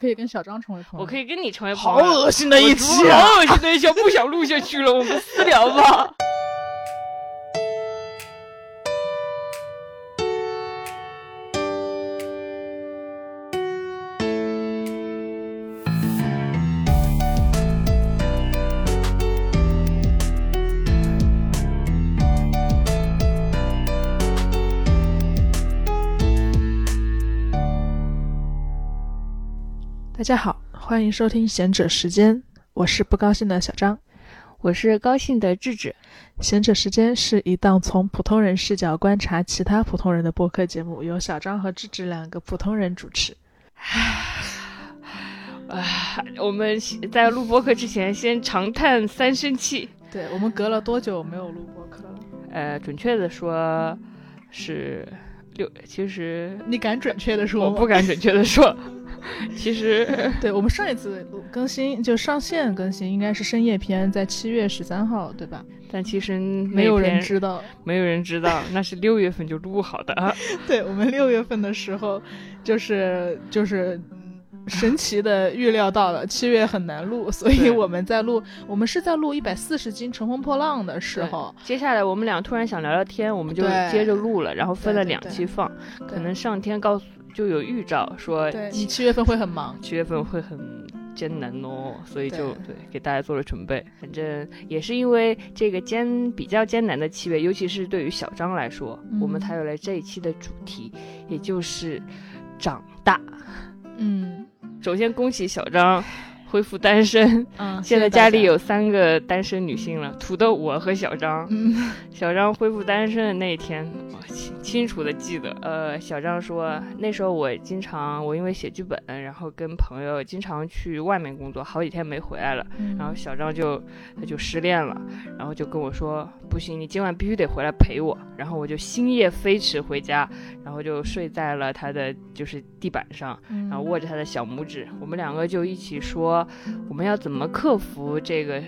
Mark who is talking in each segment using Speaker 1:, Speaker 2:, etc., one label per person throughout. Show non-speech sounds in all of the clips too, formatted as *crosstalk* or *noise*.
Speaker 1: 可以跟小张成为朋友。
Speaker 2: 我可以跟你成为朋友好。
Speaker 1: 恶心的一期啊！
Speaker 2: 好恶心的一期，不想录下去了，我们私聊吧。
Speaker 1: 大家好，欢迎收听贤者时间，我是不高兴的小张。
Speaker 2: 我是高兴的智智，
Speaker 1: 贤者时间是一档从普通人视角观察其他普通人的播客节目，由小张和智智两个普通人主持。
Speaker 2: 啊，我们在录播客之前先长叹三声气。
Speaker 1: 对我们隔了多久没有录播客了？
Speaker 2: 呃，准确的说是六，其实
Speaker 1: 你敢准确的说？
Speaker 2: 我不敢准确的说。*laughs* 其实，
Speaker 1: 对我们上一次录更新就上线更新应该是深夜篇，在七月十三号，对吧？
Speaker 2: 但其实
Speaker 1: 没有人知道，
Speaker 2: 没有人知道，那是六月份就录好的。*laughs*
Speaker 1: 对我们六月份的时候，就是就是神奇的预料到了七月很难录，所以我们在录，我们是在录一百四十斤乘风破浪的时候。
Speaker 2: 接下来我们俩突然想聊聊天，我们就接着录了，然后分了两期放，可能上天告诉。就有预兆说，
Speaker 1: 你七月份会很忙，
Speaker 2: 七月份会很艰难哦，所以就对给大家做了准备。反正也是因为这个艰比较艰难的七月，尤其是对于小张来说，我们才有了这一期的主题，也就是长大。
Speaker 1: 嗯，
Speaker 2: 首先恭喜小张。恢复单身，
Speaker 1: 嗯，*laughs*
Speaker 2: 现在家里有三个单身女性了，土豆我和小张。
Speaker 1: 嗯，
Speaker 2: 小张恢复单身的那一天，我清清楚的记得。呃，小张说那时候我经常，我因为写剧本，然后跟朋友经常去外面工作，好几天没回来了。然后小张就他就失恋了，然后就跟我说不行，你今晚必须得回来陪我。然后我就星夜飞驰回家，然后就睡在了他的就是地板上，然后握着他的小拇指，我们两个就一起说。我们要怎么克服这个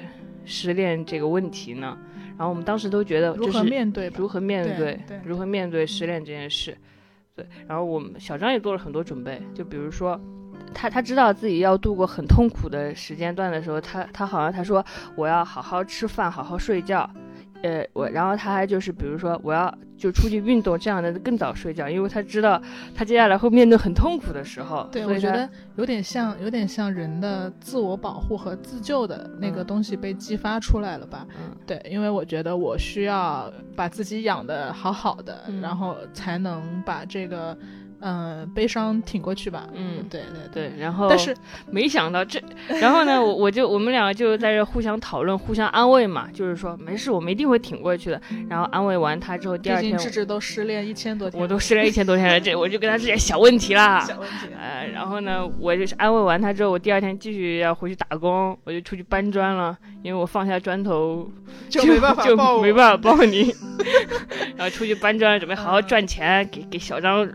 Speaker 2: 失恋这个问题呢？然后我们当时都觉得
Speaker 1: 如何面对，
Speaker 2: 如何面
Speaker 1: 对，
Speaker 2: 如何面对失恋这件事。对，然后我们小张也做了很多准备，就比如说，他他知道自己要度过很痛苦的时间段的时候，他他好像他说我要好好吃饭，好好睡觉。呃，我然后他还就是，比如说我要就出去运动这样的，更早睡觉，因为他知道他接下来会面对很痛苦的时候。
Speaker 1: 对，我觉得有点像，有点像人的自我保护和自救的那个东西被激发出来了吧？
Speaker 2: 嗯，
Speaker 1: 对，因为我觉得我需要把自己养的好好的，然后才能把这个。嗯，悲伤挺过去吧。
Speaker 2: 嗯，
Speaker 1: 对
Speaker 2: 对对。然后，
Speaker 1: 但是
Speaker 2: 没想到这，然后呢，我我就我们两个就在这互相讨论、互相安慰嘛，就是说没事，我们一定会挺过去的。然后安慰完他之后，第二天，
Speaker 1: 志志都失恋一千多天，
Speaker 2: 我都失恋一千多天了，这我就跟他这些小问题啦。*laughs*
Speaker 1: 小问题。
Speaker 2: 呃，然后呢，我就是安慰完他之后，我第二天继续要回去打工，我就出去搬砖了，因为我放下砖头就
Speaker 1: 没办法
Speaker 2: 就没办法抱你 *laughs* *laughs* 然后出去搬砖，准备好好赚钱，给给小张。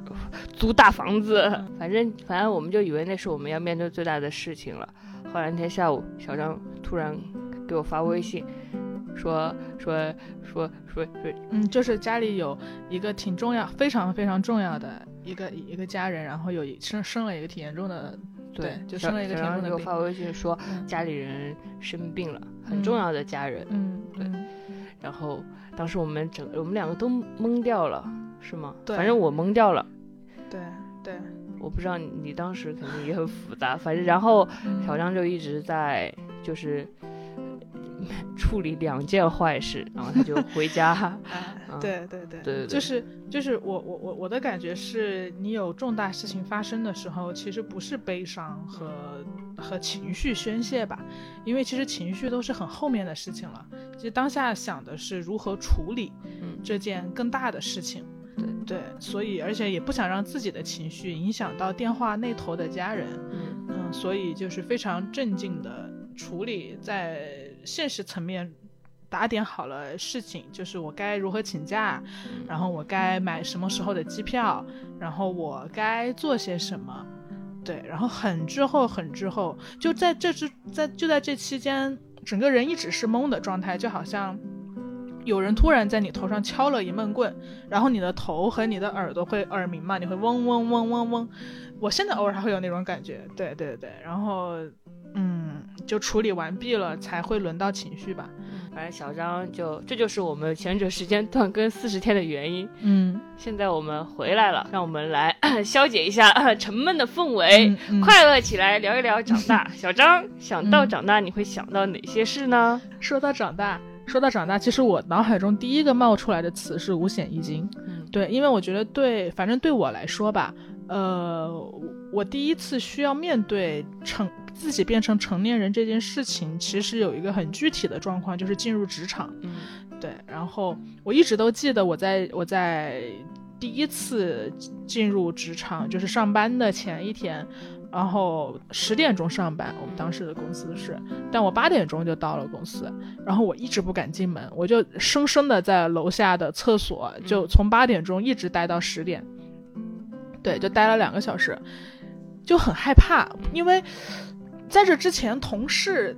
Speaker 2: 租大房子，反正反正我们就以为那是我们要面对最大的事情了。后来那天下午，小张突然给我发微信，说说说说说，
Speaker 1: 嗯，就是家里有一个挺重要、非常非常重要的一个一个家人，然后有生生了一个挺严重的，对，就生了一个挺严重的
Speaker 2: 病。给我发微信说家里人生病了，很重要的家人，
Speaker 1: 嗯，
Speaker 2: 对。然后当时我们整我们两个都懵掉了，是吗？
Speaker 1: 对，
Speaker 2: 反正我懵掉了。
Speaker 1: 对对，
Speaker 2: 我不知道你当时肯定也很复杂，反正然后小张就一直在就是处理两件坏事，然后他就回家。
Speaker 1: 对对
Speaker 2: 对对，
Speaker 1: 就是就是我我我我的感觉是，你有重大事情发生的时候，其实不是悲伤和和情绪宣泄吧，因为其实情绪都是很后面的事情了。其实当下想的是如何处理这件更大的事情。对对，所以而且也不想让自己的情绪影响到电话那头的家人，
Speaker 2: 嗯
Speaker 1: 嗯，所以就是非常镇静的处理，在现实层面打点好了事情，就是我该如何请假，然后我该买什么时候的机票，然后我该做些什么，对，然后很之后很之后，就在这之在就在这期间，整个人一直是懵的状态，就好像。有人突然在你头上敲了一闷棍，然后你的头和你的耳朵会耳鸣嘛，你会嗡嗡嗡嗡嗡。我现在偶尔还会有那种感觉，对对对，然后嗯，就处理完毕了才会轮到情绪吧。
Speaker 2: 反正小张就这就是我们前者时间断更四十天的原因。
Speaker 1: 嗯，
Speaker 2: 现在我们回来了，让我们来 *clears throat* 消解一下沉闷的氛围，
Speaker 1: 嗯
Speaker 2: 快乐起来，聊一聊长大。小张，想到长大你会想到哪些事呢？
Speaker 1: 说到长大，说到长大，其实我脑海中第一个冒出来的词是五险一金。
Speaker 2: 嗯
Speaker 1: 对，因为我觉得对，反正对我来说吧，呃，我第一次需要面对成自己变成成年人这件事情，其实有一个很具体的状况，就是进入职场。
Speaker 2: 嗯
Speaker 1: 对，然后我一直都记得我在我在第一次进入职场，就是上班的前一天，然后十点钟上班，我们当时的公司是，但我八点钟就到了公司，然后我一直不敢进门，我就生生的在楼下的厕所，就从八点钟一直待到十点，对，就待了两个小时，就很害怕，因为在这之前同事。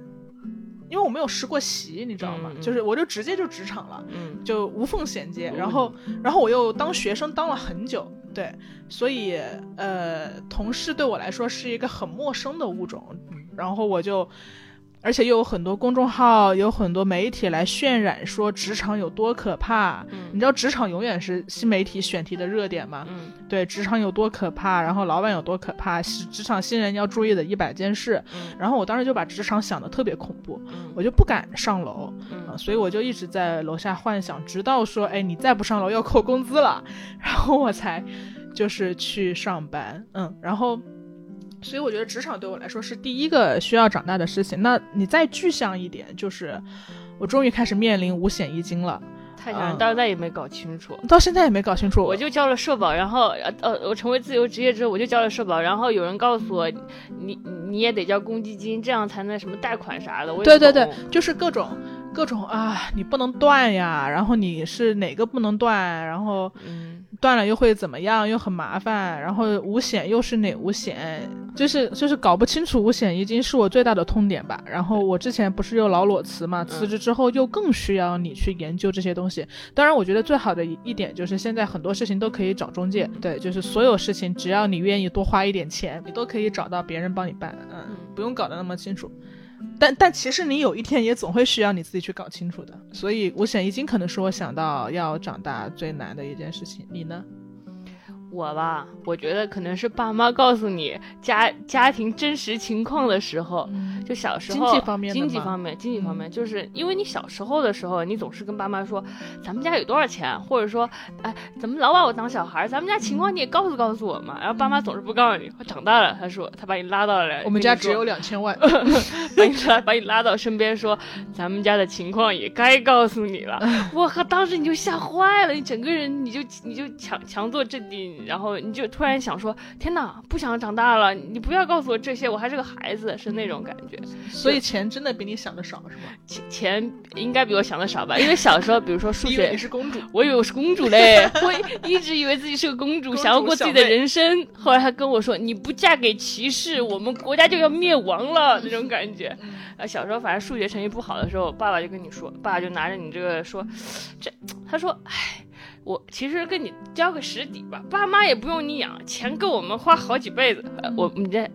Speaker 1: 因为我没有实过习，你知道吗？就是我就直接就职场了，
Speaker 2: 嗯
Speaker 1: 就无缝衔接。
Speaker 2: 嗯
Speaker 1: 然后，然后我又当学生当了很久，对，所以呃，同事对我来说是一个很陌生的物种。然后我就，而且又有很多公众号，有很多媒体来渲染说职场有多可怕。你
Speaker 2: 嗯
Speaker 1: 知道职场永远是新媒体选题的热点嘛？
Speaker 2: 嗯
Speaker 1: 对，职场有多可怕，然后老板有多可怕，是职场新人要注意的一百件事。
Speaker 2: 嗯
Speaker 1: 然后我当时就把职场想的特别恐怖，
Speaker 2: 嗯
Speaker 1: 我就不敢上楼。所以我就一直在楼下幻想，直到说，哎，你再不上楼要扣工资了，*laughs* 然后我才就是去上班，嗯，然后，所以我觉得职场对我来说是第一个需要长大的事情。那你再具象一点，就是我终于开始面临五险一金了，
Speaker 2: 太想人
Speaker 1: 嗯
Speaker 2: 到现在也没搞清楚。
Speaker 1: 到现在也没搞清楚，
Speaker 2: 我就交了社保，然后呃呃，我成为自由职业之后，我就交了社保，然后有人告诉我，你你也得交公积金，这样才能什么贷款啥的。我也
Speaker 1: 对对对，就是各种各种啊，你不能断呀，然后你是哪个不能断，然后。
Speaker 2: 嗯
Speaker 1: 断了又会怎么样？又很麻烦，然后五险又是哪五险？就是就是搞不清楚五险一金是我最大的痛点吧。然后我之前不是又老裸辞嘛，辞职之后又更需要你去研究这些东西。当然，我觉得最好的一一点就是现在很多事情都可以找中介，对，就是所有事情只要你愿意多花一点钱，你都可以找到别人帮你办，嗯，不用搞得那么清楚。但但其实你有一天也总会需要你自己去搞清楚的，所以五险一金可能是我想到要长大最难的一件事情。你呢？
Speaker 2: 我吧，我觉得可能是爸妈告诉你家家庭真实情况的时候，就小时候
Speaker 1: 经济方面
Speaker 2: 经济方面，经济方面，就是因为你小时候的时候，你总是跟爸妈说咱们家有多少钱，或者说，哎，怎么老把我当小孩儿？咱们家情况你也告诉告诉我嘛。然后爸妈总是不告诉你。长大了，他说他把你拉到了，
Speaker 1: 我们家只有两千万，
Speaker 2: 把你拉把你拉到身边说，咱们家的情况也该告诉你了。*laughs* 我靠，当时你就吓坏了，你整个人你就你就强强作镇定，然后你就突然想说，天哪，不想长大了，你不要告诉我这些，我还是个孩子，是那种感觉。
Speaker 1: 所以钱真的比你想的少，是吗？
Speaker 2: 钱钱应该比我想的少吧？因为小时候，比如说数 *laughs* 学
Speaker 1: 因为你，是公主，
Speaker 2: 我以为我是公主嘞，我一直以为自己是个公主，*laughs* 想要过自己的人生。后来他跟我说：“你不嫁给骑士，我们国家就要灭亡了。”那种感觉。啊，小时候反正数学成绩不好的时候，爸爸就跟你说，爸爸就拿着你这个说，这他说，唉。我其实跟你交个实底吧，爸妈也不用你养，钱够我们花好几辈子。我你这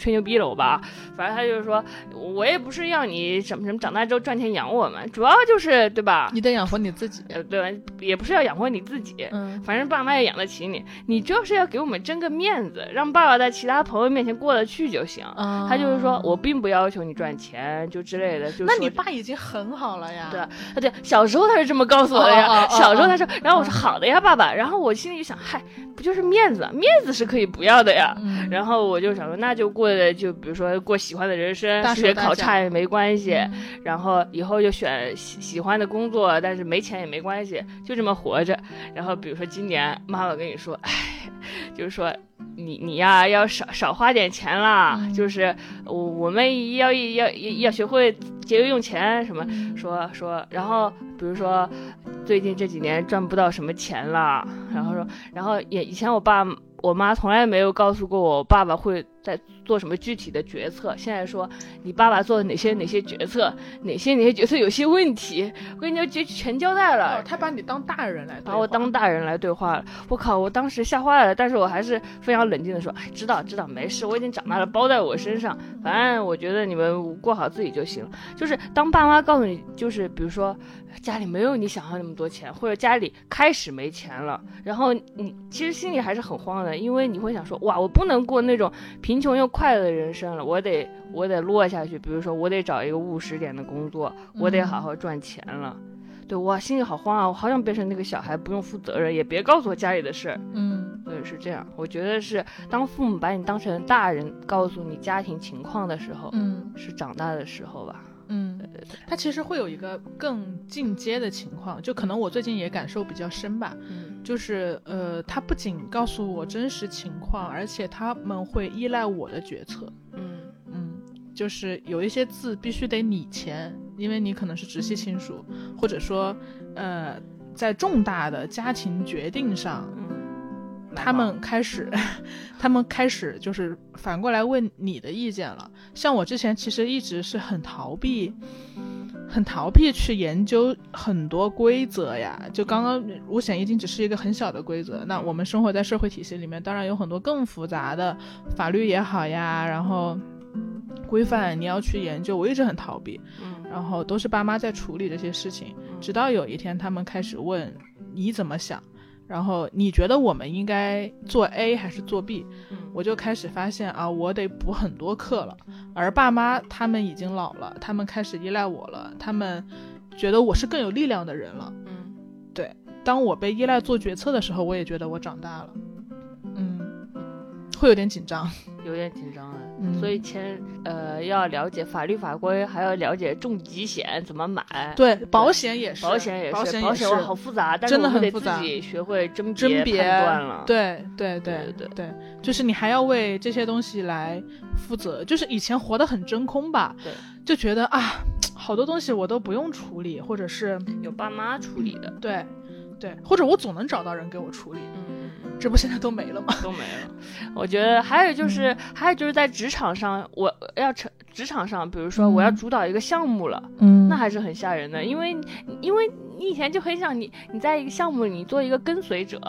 Speaker 2: 吹牛逼了我吧，反正他就是说，我也不是要你什么什么长大之后赚钱养我们，主要就是对吧？
Speaker 1: 你得养活你自己。
Speaker 2: 呃，对吧？也不是要养活你自己，
Speaker 1: 嗯，
Speaker 2: 反正爸妈也养得起你，你就是要给我们争个面子，让爸爸在其他朋友面前过得去就行。
Speaker 1: 啊
Speaker 2: 他就是说我并不要求你赚钱，就之类的。就说
Speaker 1: 那你爸已经很好了呀。
Speaker 2: 对对，小时候他是这么告诉我的呀。
Speaker 1: 哦哦哦
Speaker 2: 小时候他说，然后我说好的呀，爸爸。然后我心里就想，嗨，不就是面子？面子是可以不要的呀。
Speaker 1: 嗯，
Speaker 2: 然后我就想说，那就过的就比如说过喜欢的人生，
Speaker 1: 大
Speaker 2: 数学考差也没关系。
Speaker 1: 嗯
Speaker 2: 然后以后就选喜喜欢的工作，但是没钱也没关系，就这么活着。然后比如说今年妈妈跟你说，哎，就是说你你呀要少少花点钱啦，
Speaker 1: 嗯
Speaker 2: 就是我我们要要要要学会节约用钱什么。
Speaker 1: 嗯
Speaker 2: 说说，然后比如说最近这几年赚不到什么钱了，然后说，然后也以前我爸我妈从来没有告诉过我，爸爸会在做什么具体的决策，现在说你爸爸做了哪些哪些决策，哪些哪些决策有些问题，我跟你讲就全交代了。
Speaker 1: 哦，他把你当大人来，
Speaker 2: 把我当大人来对话了。我靠，我当时吓坏了，但是我还是非常冷静的说，哎，知道知道，没事，我已经长大了，包在我身上，反正我觉得你们过好自己就行了。就是当爸妈告诉你，就是比如说家里没有你想要那么多钱，或者家里开始没钱了，然后你其实心里还是很慌的，因为你会想说，哇，我不能过那种贫穷又快乐的人生了，我得我得落下去，比如说我得找一个务实点的工作，我得好好赚钱了。对，哇，心里好慌啊！我好想变成那个小孩，不用负责任，也别告诉我家里的事儿。
Speaker 1: 嗯，
Speaker 2: 对，是这样。我觉得是当父母把你当成大人，告诉你家庭情况的时候，
Speaker 1: 嗯，
Speaker 2: 是长大的时候吧。
Speaker 1: 嗯，
Speaker 2: 对对对，
Speaker 1: 他其实会有一个更进阶的情况，就可能我最近也感受比较深吧。
Speaker 2: 嗯，
Speaker 1: 就是呃，他不仅告诉我真实情况，而且他们会依赖我的决策。
Speaker 2: 嗯。
Speaker 1: 嗯，就是有一些字必须得你签，因为你可能是直系亲属，或者说呃，在重大的家庭决定上，
Speaker 2: 嗯，
Speaker 1: 他们开始，*laughs* 他们开始就是反过来问你的意见了。像我之前其实一直是很逃避，很逃避去研究很多规则呀。就刚刚五险一金只是一个很小的规则，那我们生活在社会体系里面，当然有很多更复杂的法律也好呀，然后规范你要去研究。我一直很逃避，
Speaker 2: 嗯
Speaker 1: 然后都是爸妈在处理这些事情。直到有一天，他们开始问你怎么想，然后你觉得我们应该做 A 还是做 B？
Speaker 2: 嗯
Speaker 1: 我就开始发现啊，我得补很多课了。而爸妈他们已经老了，他们开始依赖我了，他们觉得我是更有力量的人了。
Speaker 2: 嗯对
Speaker 1: 当我被依赖做决策的时候，我也觉得我长大了，嗯，会有点紧张。*laughs*
Speaker 2: 有点紧张了。
Speaker 1: 嗯
Speaker 2: 所以签呃要了解法律法规，还要了解重疾险怎么买。
Speaker 1: 对，保险也是，
Speaker 2: 保险也是，
Speaker 1: 保险也是
Speaker 2: 保险好复杂，但是
Speaker 1: 真的
Speaker 2: 我们得
Speaker 1: 很复杂
Speaker 2: 自己学会甄
Speaker 1: 甄别
Speaker 2: 判断了。
Speaker 1: 对对对
Speaker 2: 对
Speaker 1: 对，就是你还要为这些东西来负责。就是以前活得很真空吧，
Speaker 2: 对，
Speaker 1: 就觉得啊，好多东西我都不用处理，或者是
Speaker 2: 有爸妈处理的。
Speaker 1: 对对，或者我总能找到人给我处理。这不现在都没了吗？
Speaker 2: 都没了。我觉得还有就是，还有就是在职场上，我要成职场上，比如说我要
Speaker 1: 嗯
Speaker 2: 主导一个项目了，
Speaker 1: 嗯
Speaker 2: 那还是很吓人的，因为因为你以前就很想你你在一个项目里你做一个跟随者，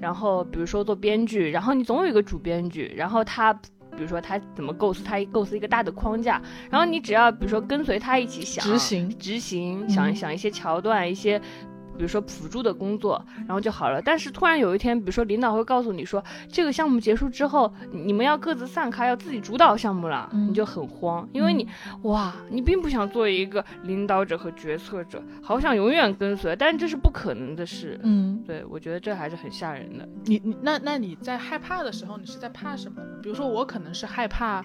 Speaker 2: 然后比如说做编剧，然后你总有一个主编剧，然后他。比如说他怎么构思，他构思一个大的框架，然后你只要比如说跟随他一起想
Speaker 1: 执行
Speaker 2: 执行，想想一些桥段，一些比如说辅助的工作，然后就好了。但是突然有一天，比如说领导会告诉你说，这个项目结束之后，你们要各自散开，要自己主导项目了，
Speaker 1: 嗯
Speaker 2: 你就很慌，因为你哇，你并不想做一个领导者和决策者，好想永远跟随，但是这是不可能的事。
Speaker 1: 嗯，
Speaker 2: 对，我觉得这还是很吓人的。
Speaker 1: 你你那那你在害怕的时候，你是在怕什么呢？比如说我可能是害怕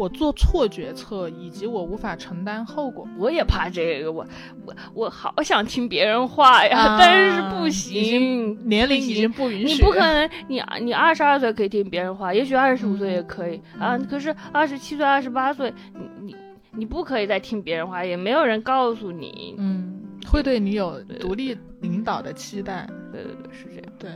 Speaker 1: 我做错决策，以及我无法承担后果。
Speaker 2: 我也怕这个，我我我好想听别人话呀，
Speaker 1: 啊
Speaker 2: 但是不行，
Speaker 1: 年龄已经不允许，
Speaker 2: 你不可能，你你二十二岁可以听别人话，也许二十五岁也可以、啊。
Speaker 1: 嗯
Speaker 2: 可是二十七岁、二十八岁，你你你不可以再听别人话，也没有人告诉你。
Speaker 1: 嗯，会对你有独立领导的期待。
Speaker 2: 对对对，是这样。
Speaker 1: 对，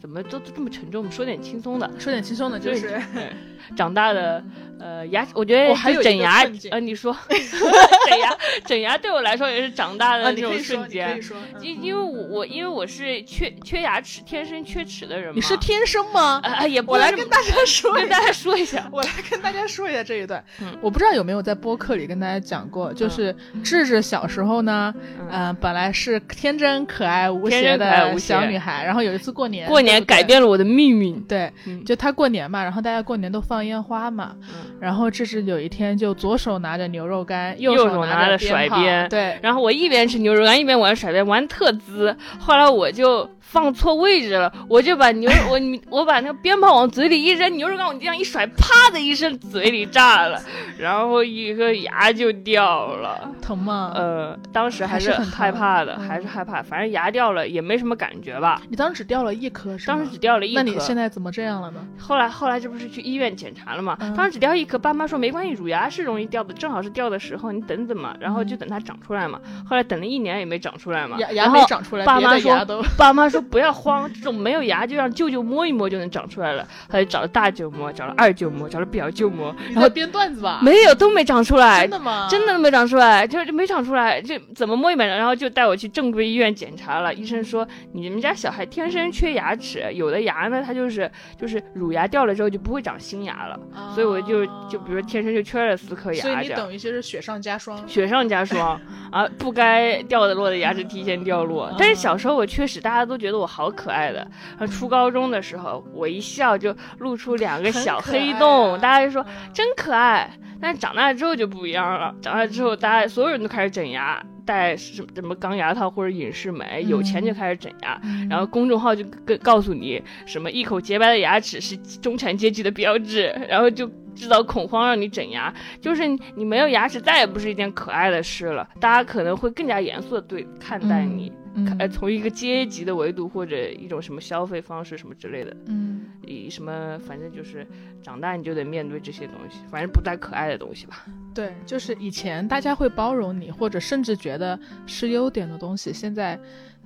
Speaker 2: 怎么都都这么沉重？我们说点轻松的。
Speaker 1: 说点轻松的，就是
Speaker 2: 对长大的呃牙，我觉得
Speaker 1: 我还有
Speaker 2: 整牙呃，你说 *laughs* 整牙整牙对我来说也是长大的
Speaker 1: 啊，
Speaker 2: 那种瞬间因因为我我因为我是缺缺牙齿，天生缺齿的人嘛。
Speaker 1: 你是天生吗？
Speaker 2: 啊、也不
Speaker 1: 我来跟大家说一下
Speaker 2: 跟大。家说一下。
Speaker 1: 我来跟大家说一下这一段，
Speaker 2: 嗯
Speaker 1: 我不知道有没有在播客里跟大家讲过，就是智智小时候呢，
Speaker 2: 嗯
Speaker 1: 嗯、本来是天真可爱无邪的小女孩，然后有一次过年，
Speaker 2: 过年改变了我的命运。
Speaker 1: 对，
Speaker 2: 嗯
Speaker 1: 就她过年嘛，然后大家过年都放烟花嘛，
Speaker 2: 嗯
Speaker 1: 然后这是有一天就左手拿着牛肉干，
Speaker 2: 右
Speaker 1: 手
Speaker 2: 手拿着甩鞭
Speaker 1: 对，
Speaker 2: 然后我一边吃牛肉干一边玩甩鞭，玩特滋。后来我就放错位置了，我就把牛我我把那个鞭炮往嘴里一扔，牛肉干我这样一甩，啪的一声嘴里炸了，然后一颗牙就掉了。
Speaker 1: 疼吗？
Speaker 2: 呃，当时还
Speaker 1: 还是很
Speaker 2: 害怕的，
Speaker 1: 嗯
Speaker 2: 还是害怕，反正牙掉了也没什么感觉吧。
Speaker 1: 你当时只掉了一颗是吗？
Speaker 2: 当时只掉了一颗，
Speaker 1: 那你现在怎么这样了呢？
Speaker 2: 后来后来这不是去医院检查了吗？
Speaker 1: 嗯
Speaker 2: 当时只掉一颗，爸妈说没关系，乳牙是容易掉的，正好是掉的时候，你等等嘛，然后就等它长出来嘛。后来等了一年也没长出来嘛，
Speaker 1: 牙牙没长出来，
Speaker 2: 爸妈说爸妈说不要慌，这种没有牙就让舅舅摸一摸就能长出来了。他就找了大舅摸，找了二舅摸，找了表舅摸，然后
Speaker 1: 编段子吧？
Speaker 2: 没有都没长出来
Speaker 1: 真，的吗？
Speaker 2: 真的都没长出来，就就没长出来，就怎么摸也没长，然后就带我去正规医院检查了。医生说你们家小孩天生缺牙齿，有的牙呢它就是就是乳牙掉了之后就不会长新牙了，
Speaker 1: 啊
Speaker 2: 所以我就就比如说天生就缺了四颗牙
Speaker 1: 所以你。等于就是雪上加霜。
Speaker 2: 雪上加霜啊，不该掉的落的牙齿提前掉落。但是小时候我确实大家都觉得我好可爱的，然后初高中的时候我一笑就露出两个小黑洞，大家就说真可爱。但是长大之后就不一样了，长大之后大家所有人都开始整牙，戴什么什么钢牙套或者隐适美，有钱就开始整牙。
Speaker 1: 嗯
Speaker 2: 然后公众号就跟告诉你什么一口洁白的牙齿是中产阶级的标志，然后就制造恐慌让你整牙，就是你没有牙齿再也不是一件可爱的事了，大家可能会更加严肃的对看待你，
Speaker 1: 嗯
Speaker 2: 看呃从一个阶级的维度或者一种什么消费方式什么之类的，
Speaker 1: 嗯，
Speaker 2: 以什么反正就是长大你就得面对这些东西，反正不太可爱的东西吧。
Speaker 1: 对，就是以前大家会包容你，或者甚至觉得是优点的东西，现在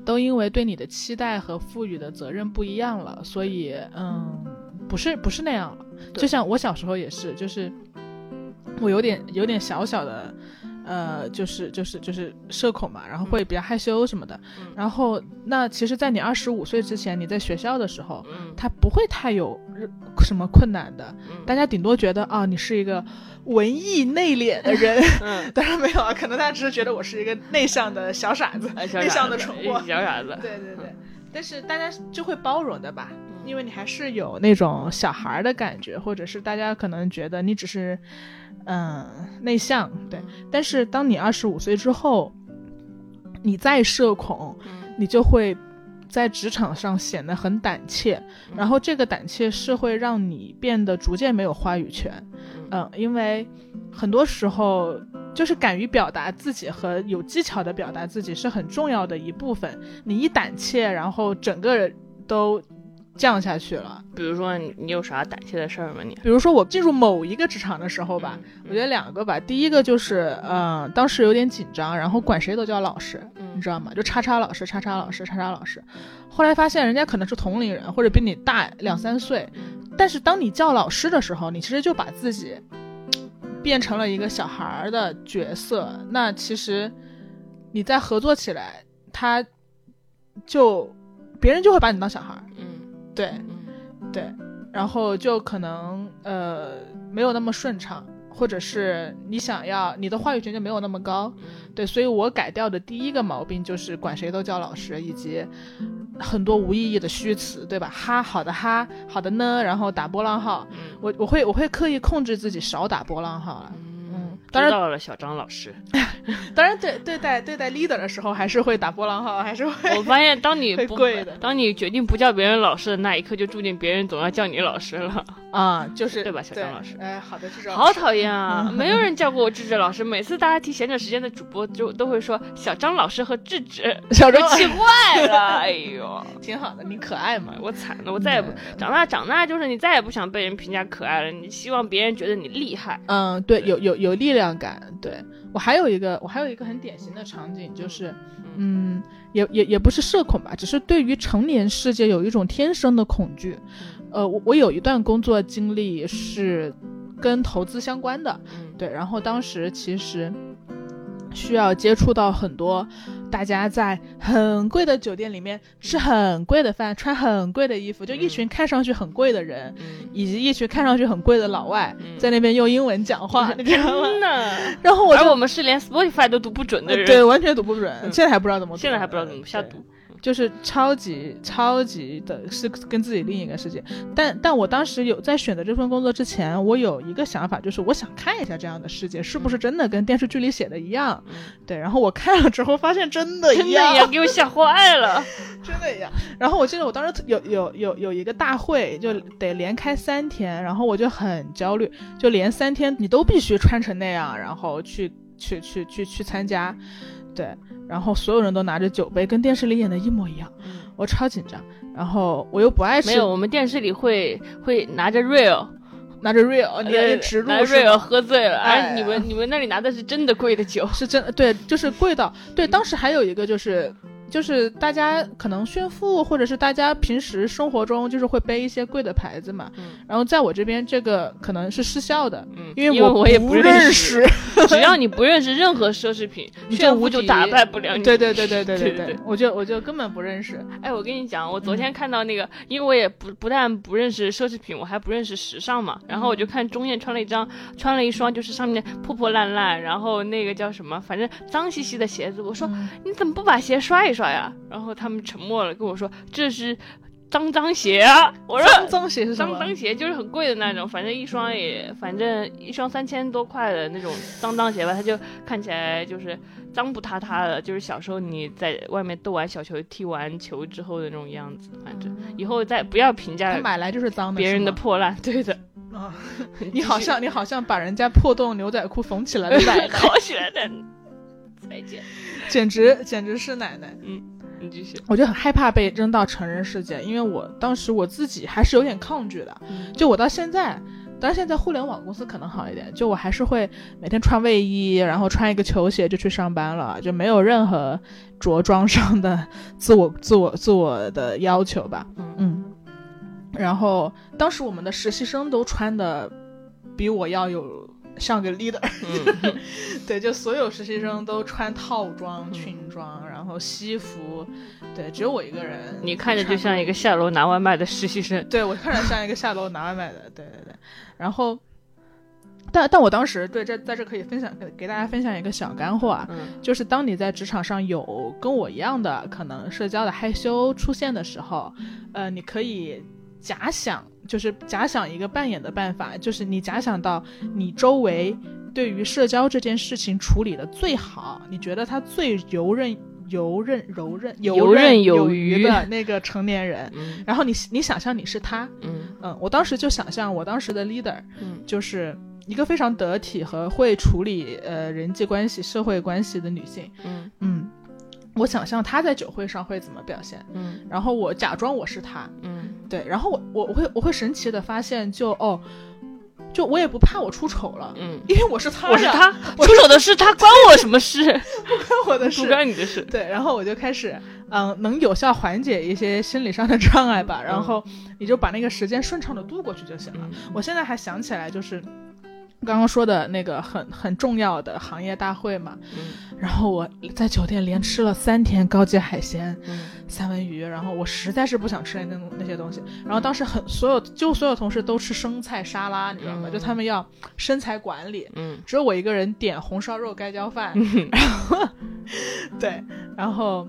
Speaker 1: 都因为对你的期待和赋予的责任不一样了，所以嗯，不是不是那样了。就像我小时候也是，就是我有点有点小小的。呃，就是就是就是社恐嘛，然后会比较害羞什么的。
Speaker 2: 嗯
Speaker 1: 然后，那其实，在你二十五岁之前，你在学校的时候，
Speaker 2: 嗯
Speaker 1: 他不会太有什么困难的。
Speaker 2: 嗯
Speaker 1: 大家顶多觉得啊，你是一个文艺内敛的人，
Speaker 2: 嗯，*laughs*
Speaker 1: 当然没有啊，可能大家只是觉得我是一个内向的小傻子，内向的蠢货。
Speaker 2: 小傻子，
Speaker 1: 对对对，但是大家就会包容的吧，
Speaker 2: 嗯
Speaker 1: 因为你还是有那种小孩儿的感觉，或者是大家可能觉得你只是嗯内向，对。但是当你二十五岁之后，你再社恐，
Speaker 2: 嗯
Speaker 1: 你就会在职场上显得很胆怯，然后这个胆怯是会让你变得逐渐没有话语权。嗯，因为很多时候就是敢于表达自己和有技巧的表达自己是很重要的一部分。你一胆怯，然后整个人都降下去了。
Speaker 2: 比如说你你有啥胆怯的事儿吗？你
Speaker 1: 比如说我进入某一个职场的时候吧，我觉得两个吧，第一个就是，嗯、当时有点紧张，然后管谁都叫老师，你
Speaker 2: 嗯
Speaker 1: 知道吗？就叉叉老师、叉叉老师、叉叉老师。后来发现人家可能是同龄人，或者比你大两三岁，但是当你叫老师的时候，你其实就把自己变成了一个小孩儿的角色。那其实你在合作起来，他就别人就会把你当小孩儿，
Speaker 2: 嗯
Speaker 1: 对
Speaker 2: 嗯
Speaker 1: 对，然后就可能呃没有那么顺畅。或者是你想要你的话语权就没有那么高，
Speaker 2: 嗯
Speaker 1: 对，所以我改掉的第一个毛病就是管谁都叫老师，以及很多无意义的虚词，对吧？哈，好的哈，好的呢，然后打波浪号，
Speaker 2: 嗯
Speaker 1: 我我会我会刻意控制自己少打波浪号了。
Speaker 2: 嗯，
Speaker 1: 当然
Speaker 2: 知道了，小张老师。*laughs*
Speaker 1: 当然对对待对待 leader 的时候，还是会打波浪号，还是会
Speaker 2: 我发现，当你不
Speaker 1: 跪的
Speaker 2: 当你决定不叫别人老师的那一刻，就注定别人总要叫你老师了。*laughs*
Speaker 1: 啊，就是
Speaker 2: 对吧小张老师
Speaker 1: 哎，好的，这种
Speaker 2: 好讨厌啊！*laughs* 没有人叫过我智智老师，每次大家提闲着时间的主播就都会说小张老师和智智，
Speaker 1: 小张
Speaker 2: 我气坏了。哎呦，
Speaker 1: 挺好的，你可爱嘛，
Speaker 2: 我惨了，我再也不长大长大就是你再也不想被人评价可爱了，你希望别人觉得你厉害。
Speaker 1: 嗯，对，有有有力量感。对我还有一个，我还有一个很典型的场景，就是，嗯，也也也不是社恐吧，只是对于成年世界有一种天生的恐惧。呃，我我有一段工作经历是跟投资相关的，
Speaker 2: 嗯
Speaker 1: 对，然后当时其实需要接触到很多大家在很贵的酒店里面吃很贵的饭，穿很贵的衣服，就一群看上去很贵的人，
Speaker 2: 嗯，
Speaker 1: 以及一群看上去很贵的老外，
Speaker 2: 嗯
Speaker 1: 在那边用英文讲话，*laughs* 你知道吗？
Speaker 2: 真的。
Speaker 1: 然后我就
Speaker 2: 而我们是连 Spotify 都读不准的人，
Speaker 1: 呃对，完全读不准，
Speaker 2: 嗯
Speaker 1: 现在还不知道怎么读，
Speaker 2: 现在还不知道怎么瞎
Speaker 1: 对
Speaker 2: 读。
Speaker 1: 就是超级超级的是跟自己另一个世界。但但我当时有在选择这份工作之前，我有一个想法，就是我想看一下这样的世界是不是真的跟电视剧里写的一样。
Speaker 2: 嗯
Speaker 1: 对，然后我看了之后发现真的
Speaker 2: 真的
Speaker 1: 一样，
Speaker 2: 也给我吓坏了。*laughs*
Speaker 1: 真的一样。然后我记得我当时有有有有一个大会，就得连开三天，然后我就很焦虑，就连三天你都必须穿成那样，然后去去去去去参加，对，然后所有人都拿着酒杯，跟电视里演的一模一样，我超紧张。然后我又不爱吃，
Speaker 2: 没有，我们电视里会会拿着 real，
Speaker 1: 拿着 real，你
Speaker 2: 呃
Speaker 1: 你植入
Speaker 2: 拿
Speaker 1: 是
Speaker 2: real 喝醉了，
Speaker 1: 哎
Speaker 2: 哎，你们你们那里拿的是真的贵的酒，
Speaker 1: 是真对，就是贵到对。当时还有一个就是。就是大家可能炫富，或者是大家平时生活中就是会背一些贵的牌子嘛。然后在我这边这个可能是失效的，
Speaker 2: 嗯，
Speaker 1: 因
Speaker 2: 为
Speaker 1: 我我
Speaker 2: 也不认
Speaker 1: 识。
Speaker 2: 只要你不认识任何奢侈品，*laughs* 炫富就打败不了你。
Speaker 1: 对对对对 *laughs* 对
Speaker 2: 对
Speaker 1: 对，我就我就根本不认识。
Speaker 2: 哎，我跟你讲，我昨天看到那个，因为我也不不但不认识奢侈品，我还不认识时尚嘛。然后我就看钟艳穿了一张穿了一双，就是上面破破烂烂，然后那个叫什么，反正脏兮兮的鞋子。我说你怎么不把鞋刷一？呀？然后他们沉默了，跟我说这是脏脏鞋啊。我说
Speaker 1: 脏脏鞋是什么？
Speaker 2: 脏脏鞋就是很贵的那种，反正一双也，反正一双三千多块的那种脏脏鞋吧，它就看起来就是脏不塌塌的，就是小时候你在外面逗完小球、踢完球之后的那种样子。反正以后再不要评价
Speaker 1: 他买来就是脏的，
Speaker 2: 别人的破烂，对的。
Speaker 1: 啊，*laughs* 你好像你好像把人家破洞牛仔裤缝起来的奶奶，
Speaker 2: 好喜欢的。*laughs* 再见，
Speaker 1: 简直简直是奶奶。
Speaker 2: 嗯你继续。
Speaker 1: 我就很害怕被扔到成人世界，因为我当时我自己还是有点抗拒的。就我到现在，当然现在互联网公司可能好一点，就我还是会每天穿卫衣，然后穿一个球鞋就去上班了，就没有任何着装上的自我 *laughs* 自我自我的要求吧。
Speaker 2: 嗯
Speaker 1: 嗯。然后当时我们的实习生都穿的比我要有像个 leader，
Speaker 2: 嗯 *laughs*
Speaker 1: 对，就所有实习生都穿套装、
Speaker 2: 嗯
Speaker 1: 裙装，然后西服，对，只有我一个人。
Speaker 2: 你看着就像一个下楼拿外卖的实习生。
Speaker 1: 对我看着像一个下楼拿外卖的，对对对。然后，但但我当时对这在这可以分享给给大家分享一个小干货啊，
Speaker 2: 嗯
Speaker 1: 就是当你在职场上有跟我一样的可能社交的害羞出现的时候，呃，你可以假想，就是假想一个扮演的办法，就是你假想到你周围对于社交这件事情处理的最好，你觉得他最游刃游刃柔韧
Speaker 2: 游刃有
Speaker 1: 有
Speaker 2: 余
Speaker 1: 余的那个成年人，
Speaker 2: 嗯。
Speaker 1: 然后你你想象你是他，
Speaker 2: 嗯。
Speaker 1: 嗯，我当时就想象我当时的 leader
Speaker 2: 嗯。
Speaker 1: 就是一个非常得体和会处理呃人际关系、社会关系的女性。
Speaker 2: 嗯。
Speaker 1: 嗯，我想象他在酒会上会怎么表现，
Speaker 2: 嗯
Speaker 1: 然后我假装我是他，
Speaker 2: 嗯
Speaker 1: 对，然后我我我会我会神奇的发现就，哦，就我也不怕我出丑了，
Speaker 2: 嗯，
Speaker 1: 因为我是他，
Speaker 2: 我是他，
Speaker 1: 我
Speaker 2: 出丑的是他，关我什么事？不关
Speaker 1: 我的事。
Speaker 2: 不关你的事。
Speaker 1: 对，然后我就开始，嗯，能有效缓解一些心理上的障碍吧。然后你就把那个时间顺畅的度过去就行了。
Speaker 2: 嗯
Speaker 1: 我现在还想起来，就是刚刚说的那个很很重要的行业大会嘛。
Speaker 2: 嗯
Speaker 1: 然后我在酒店连吃了三天高级海鲜、
Speaker 2: 嗯
Speaker 1: 三文鱼，然后我实在是不想吃那种那些东西。然后当时很所有就所有同事都吃生菜沙拉，你知道吗？
Speaker 2: 嗯
Speaker 1: 就他们要身材管理，
Speaker 2: 嗯
Speaker 1: 只有我一个人点红烧肉盖浇饭，*laughs* 然后 *laughs* 对，然后。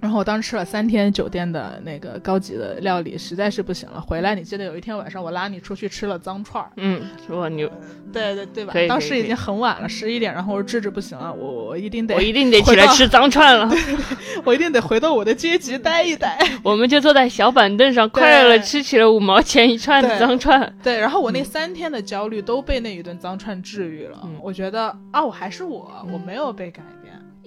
Speaker 1: 然后我当时吃了三天酒店的那个高级的料理，实在是不行了。回来，你记得有一天晚上我拉你出去吃了脏串儿，
Speaker 2: 嗯，我你，
Speaker 1: 对对对吧当时已经很晚了，十一点，然后我说智智不行了，我我一定得
Speaker 2: 我一定得起来吃脏串了。*laughs*
Speaker 1: 我一定得回到我的阶级待一待。*laughs*
Speaker 2: 我们就坐在小板凳上，快乐的吃起了五毛钱一串的脏串。
Speaker 1: 对，然后我那三天的焦虑都被那一顿脏串治愈了。
Speaker 2: 嗯
Speaker 1: 我觉得啊，我还是我，我没有被改变。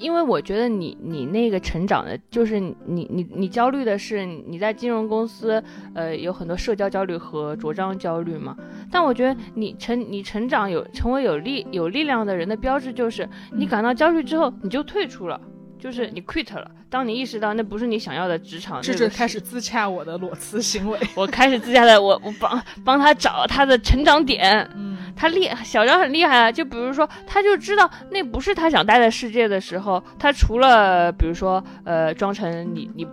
Speaker 2: 因为我觉得你你那个成长的，就是你你你焦虑的是你在金融公司，呃，有很多社交焦虑和着装焦虑嘛。但我觉得你成你成长有成为有力有力量的人的标志，就是你感到焦虑之后，你就退出了。就是你 quit 了，当你意识到那不是你想要的职场，
Speaker 1: 智
Speaker 2: 那个是
Speaker 1: 开始自洽我的裸辞行为。
Speaker 2: 我开始自洽的，我我帮帮他找他的成长点，
Speaker 1: 嗯
Speaker 2: 他厉小张很厉害啊，就比如说，他就知道那不是他想待的世界的时候，他除了比如说呃装成你你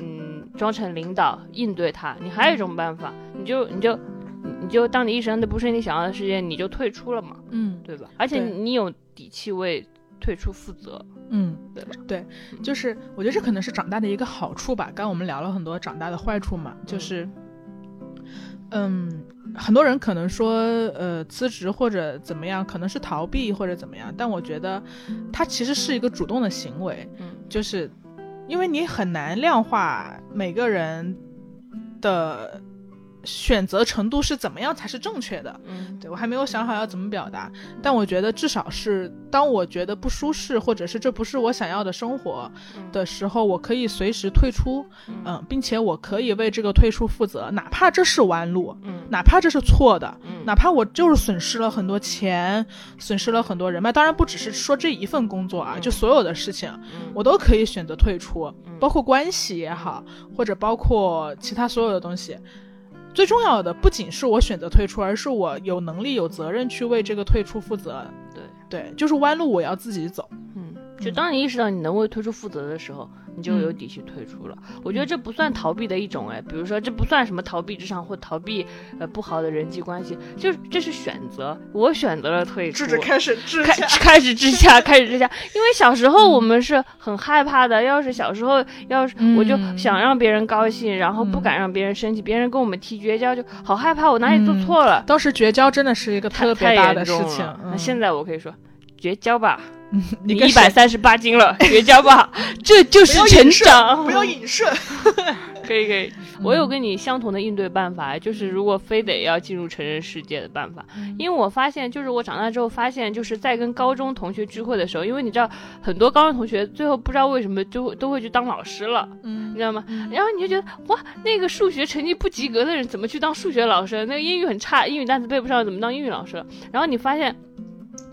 Speaker 2: 嗯装成领导应对他，你还有一种办法，你就你就你你就当你意识到那不是你想要的世界，你就退出了嘛，
Speaker 1: 嗯
Speaker 2: 对吧？而且你有底气为退出负责，
Speaker 1: 嗯，
Speaker 2: 对？
Speaker 1: 对，就是我觉得这可能是长大的一个好处吧。刚刚我们聊了很多长大的坏处嘛，就是，嗯，很多人可能说，呃，辞职或者怎么样，可能是逃避或者怎么样，但我觉得它其实是一个主动的行为，
Speaker 2: 嗯
Speaker 1: 就是因为你很难量化每个人的选择程度是怎么样才是正确的。
Speaker 2: 嗯。
Speaker 1: 对我还没有想好要怎么表达，但我觉得至少是当我觉得不舒适，或者是这不是我想要的生活的时候，我可以随时退出，嗯，并且我可以为这个退出负责，哪怕这是弯路，
Speaker 2: 嗯。
Speaker 1: 哪怕这是错的，
Speaker 2: 嗯。
Speaker 1: 哪怕我就是损失了很多钱，损失了很多人脉，当然不只是说这一份工作啊，
Speaker 2: 嗯。
Speaker 1: 就所有的事情，
Speaker 2: 嗯。
Speaker 1: 我都可以选择退出，
Speaker 2: 嗯。
Speaker 1: 包括关系也好，或者包括其他所有的东西。最重要的不仅是我选择退出，而是我有能力、有责任去为这个退出负责。
Speaker 2: 对
Speaker 1: 对，就是弯路我要自己走。
Speaker 2: 嗯，就当你意识到你能为退出负责的时候，你就有底气退出了。我觉得这不算逃避的一种，哎，比如说这不算什么逃避职场或逃避呃不好的人际关系，就是这是选择，我选择了退出。
Speaker 1: 开始治
Speaker 2: 开 *laughs* 开始治下，开始治下，因为小时候我们是很害怕的。要是小时候，要是我就
Speaker 1: 嗯
Speaker 2: 想让别人高兴，然后不
Speaker 1: 嗯
Speaker 2: 敢让别人生气，别人跟我们提绝交，就好害怕，我哪里做错了？
Speaker 1: 当时绝交真的是一个
Speaker 2: 太
Speaker 1: 特别大的事情
Speaker 2: 了。那
Speaker 1: 嗯
Speaker 2: 现在我可以说，绝交吧，*laughs*
Speaker 1: 你
Speaker 2: 一百三十八斤了，*laughs* 绝交吧，*laughs* 这就是成长。
Speaker 1: 不要隐射。
Speaker 2: 可以可以，我有跟你相同的应对办法，就是如果非得要进入成人世界的办法，因为我发现，就是我长大之后发现，就是在跟高中同学聚会的时候，因为你知道很多高中同学最后不知道为什么就会都会去当老师了，
Speaker 1: 嗯
Speaker 2: 你知道吗？然后你就觉得哇，那个数学成绩不及格的人怎么去当数学老师？那个英语很差，英语单词背不上，怎么当英语老师？然后你发现。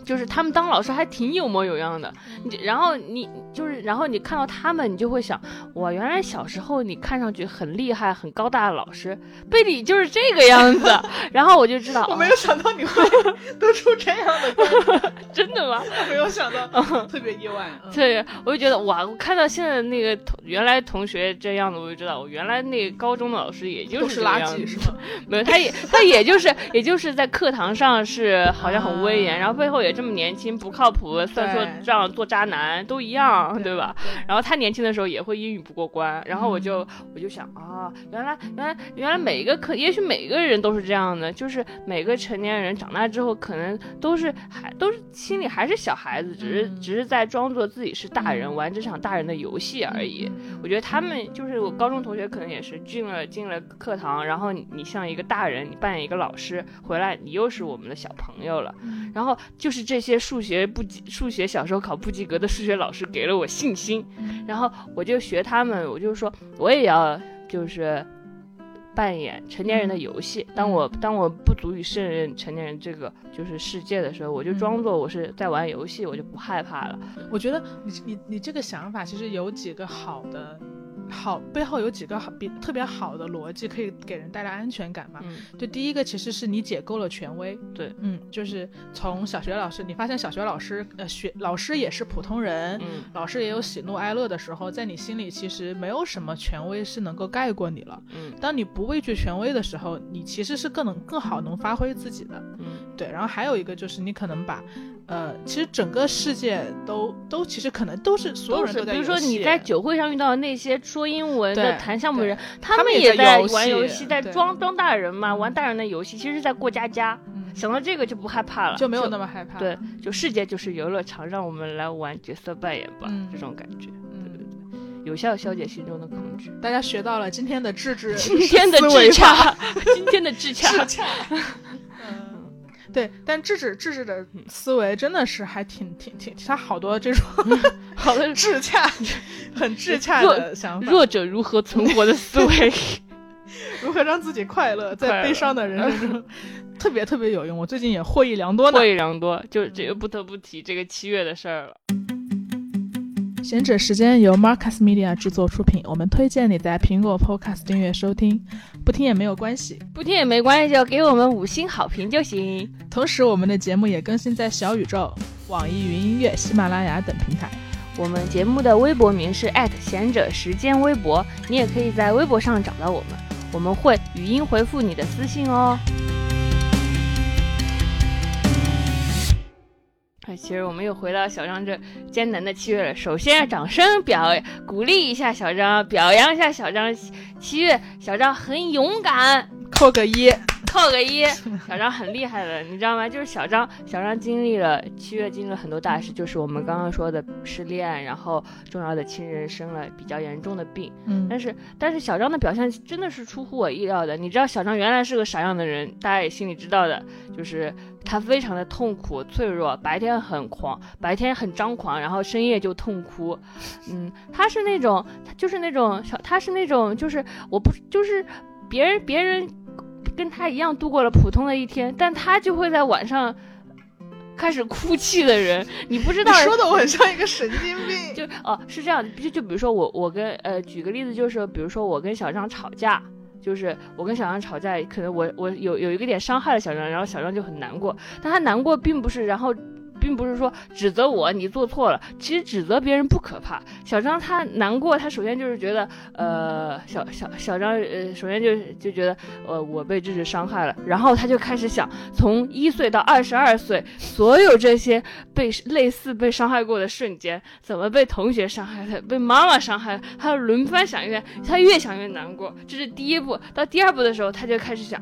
Speaker 2: 就是他们当老师还挺有模有样的，你然后你就是然后你看到他们，你就会想，哇，原来小时候你看上去很厉害、很高大的老师，背里就是这个样子。*laughs* 然后我就知道，
Speaker 1: 我没有想到你会 *laughs* 得出这样的观点，
Speaker 2: 哦 *laughs* 真的吗？
Speaker 1: 我没有想到，特别意外。嗯
Speaker 2: 对，我就觉得哇，我看到现在那个同原来同学这样子，我就知道我原来那个高中的老师也就
Speaker 1: 都是垃圾是吗？
Speaker 2: 没有，他也他也就是也就是在课堂上是好像很威严，然后背后也这么年轻，不靠谱，算错账做渣男都一样，对吧？然后他年轻的时候也会英语不过关，然后我就、
Speaker 1: 嗯
Speaker 2: 我就想啊，原来原来原来每一个可也许每个人都是这样的，就是每个成年人长大之后可能都是还都是心里还是小孩子，只是、
Speaker 1: 嗯
Speaker 2: 只是在装作自己是大人，玩这场大人的游戏而已。我觉得他们就是我高中同学，可能也是进了进了课堂，然后你你像一个大人，你扮演一个老师回来，你又是我们的小朋友了。然后就是这些数学不及数学小时候考不及格的数学老师给了我信心，然后我就学他们，我就说我也要就是扮演成年人的游戏。当我当我不足以胜任成年人这个就是世界的时候，我就装作我是在玩游戏，我就不害怕了。
Speaker 1: 我觉得你你你这个想法其实有几个好的。好，背后有几个好比特别好的逻辑，可以给人带来安全感嘛？
Speaker 2: 嗯，
Speaker 1: 就第一个其实是你解构了权威，
Speaker 2: 对，
Speaker 1: 嗯，就是从小学老师，你发现小学老师，呃，学老师也是普通人，
Speaker 2: 嗯
Speaker 1: 老师也有喜怒哀乐的时候，在你心里其实没有什么权威是能够盖过你了。
Speaker 2: 嗯
Speaker 1: 当你不畏惧权威的时候，你其实是更能更好能发挥自己的。
Speaker 2: 嗯
Speaker 1: 对，然后还有一个就是你可能把，呃，其实整个世界都都其实可能都是所有，人都在
Speaker 2: 比如说你在酒会上遇到的那些说英文的谈项目的人，
Speaker 1: 他
Speaker 2: 们
Speaker 1: 们也在
Speaker 2: 玩游戏，在装装大人嘛，玩大人的游戏，其实是在过家家。
Speaker 1: 嗯
Speaker 2: 想到这个就不害怕了，
Speaker 1: 就没有那么害怕。
Speaker 2: 对，就世界就是游乐场，让我们来玩角色扮演吧，
Speaker 1: 嗯
Speaker 2: 这种感觉，
Speaker 1: 嗯，
Speaker 2: 有效消解心中的恐惧。
Speaker 1: 大家学到了今天的智智
Speaker 2: 今天的智洽，今天的智洽，
Speaker 1: 智洽。*laughs* *laughs* *laughs* 嗯，对，但智智智智的思维真的是还挺挺挺，他好多这种 *laughs*
Speaker 2: 好的，
Speaker 1: 智洽，*laughs* 很智洽的想法。
Speaker 2: 弱者如何存活的思维。
Speaker 1: 如何让自己快乐，在悲伤的人生中，*laughs* 特别特别有用。我最近也获益良多呢
Speaker 2: 获。益良多，就这个不得不提这个七月的事儿了。
Speaker 1: 贤者时间由 Marcus Media 制作出品，我们推荐你在苹果 Podcast 订阅收听，不听也没有关系。
Speaker 2: 不听也没关系，就给我们五星好评就行。
Speaker 1: 同时，我们的节目也更新在小宇宙、网易云音乐、喜马拉雅等平台。
Speaker 2: 我们节目的微博名是贤者时间微博，你也可以在微博上找到我们，我们会语音回复你的私信哦。其实我们又回到小张这艰难的七月了。首先，掌声表鼓励一下小张，表扬一下小张。七月，小张很勇敢，
Speaker 1: 扣个一。
Speaker 2: 扣个一，小张很厉害的，你知道吗？就是小张，小张经历了七月经历了很多大事，就是我们刚刚说的失恋，然后重要的亲人生了比较严重的病，
Speaker 1: 嗯，
Speaker 2: 但是但是小张的表现真的是出乎我意料的。你知道小张原来是个啥样的人，大家也心里知道的，就是他非常的痛苦脆弱，白天很狂，白天很张狂，然后深夜就痛哭，嗯，他是那种，他就是那种小，他是那种就是我不就是别人别人。跟他一样度过了普通的一天，但他就会在晚上开始哭泣的人，你不知道。
Speaker 1: 说的我很像一个神经病。*laughs*
Speaker 2: 就哦，是这样，就就比如说我，我跟呃，举个例子，就是比如说我跟小张吵架，就是我跟小张吵架，可能我我有有一个点伤害了小张，然后小张就很难过，但他难过并不是然后。并不是说指责我你做错了，其实指责别人不可怕。小张他难过，他首先就是觉得，呃，小小小张，呃，首先就就觉得，呃，我被这是伤害了，然后他就开始想，从一岁到二十二岁，所有这些被类似被伤害过的瞬间，怎么被同学伤害的，被妈妈伤害，他轮番想一遍，他越想越难过。这是第一步，到第二步的时候，他就开始想。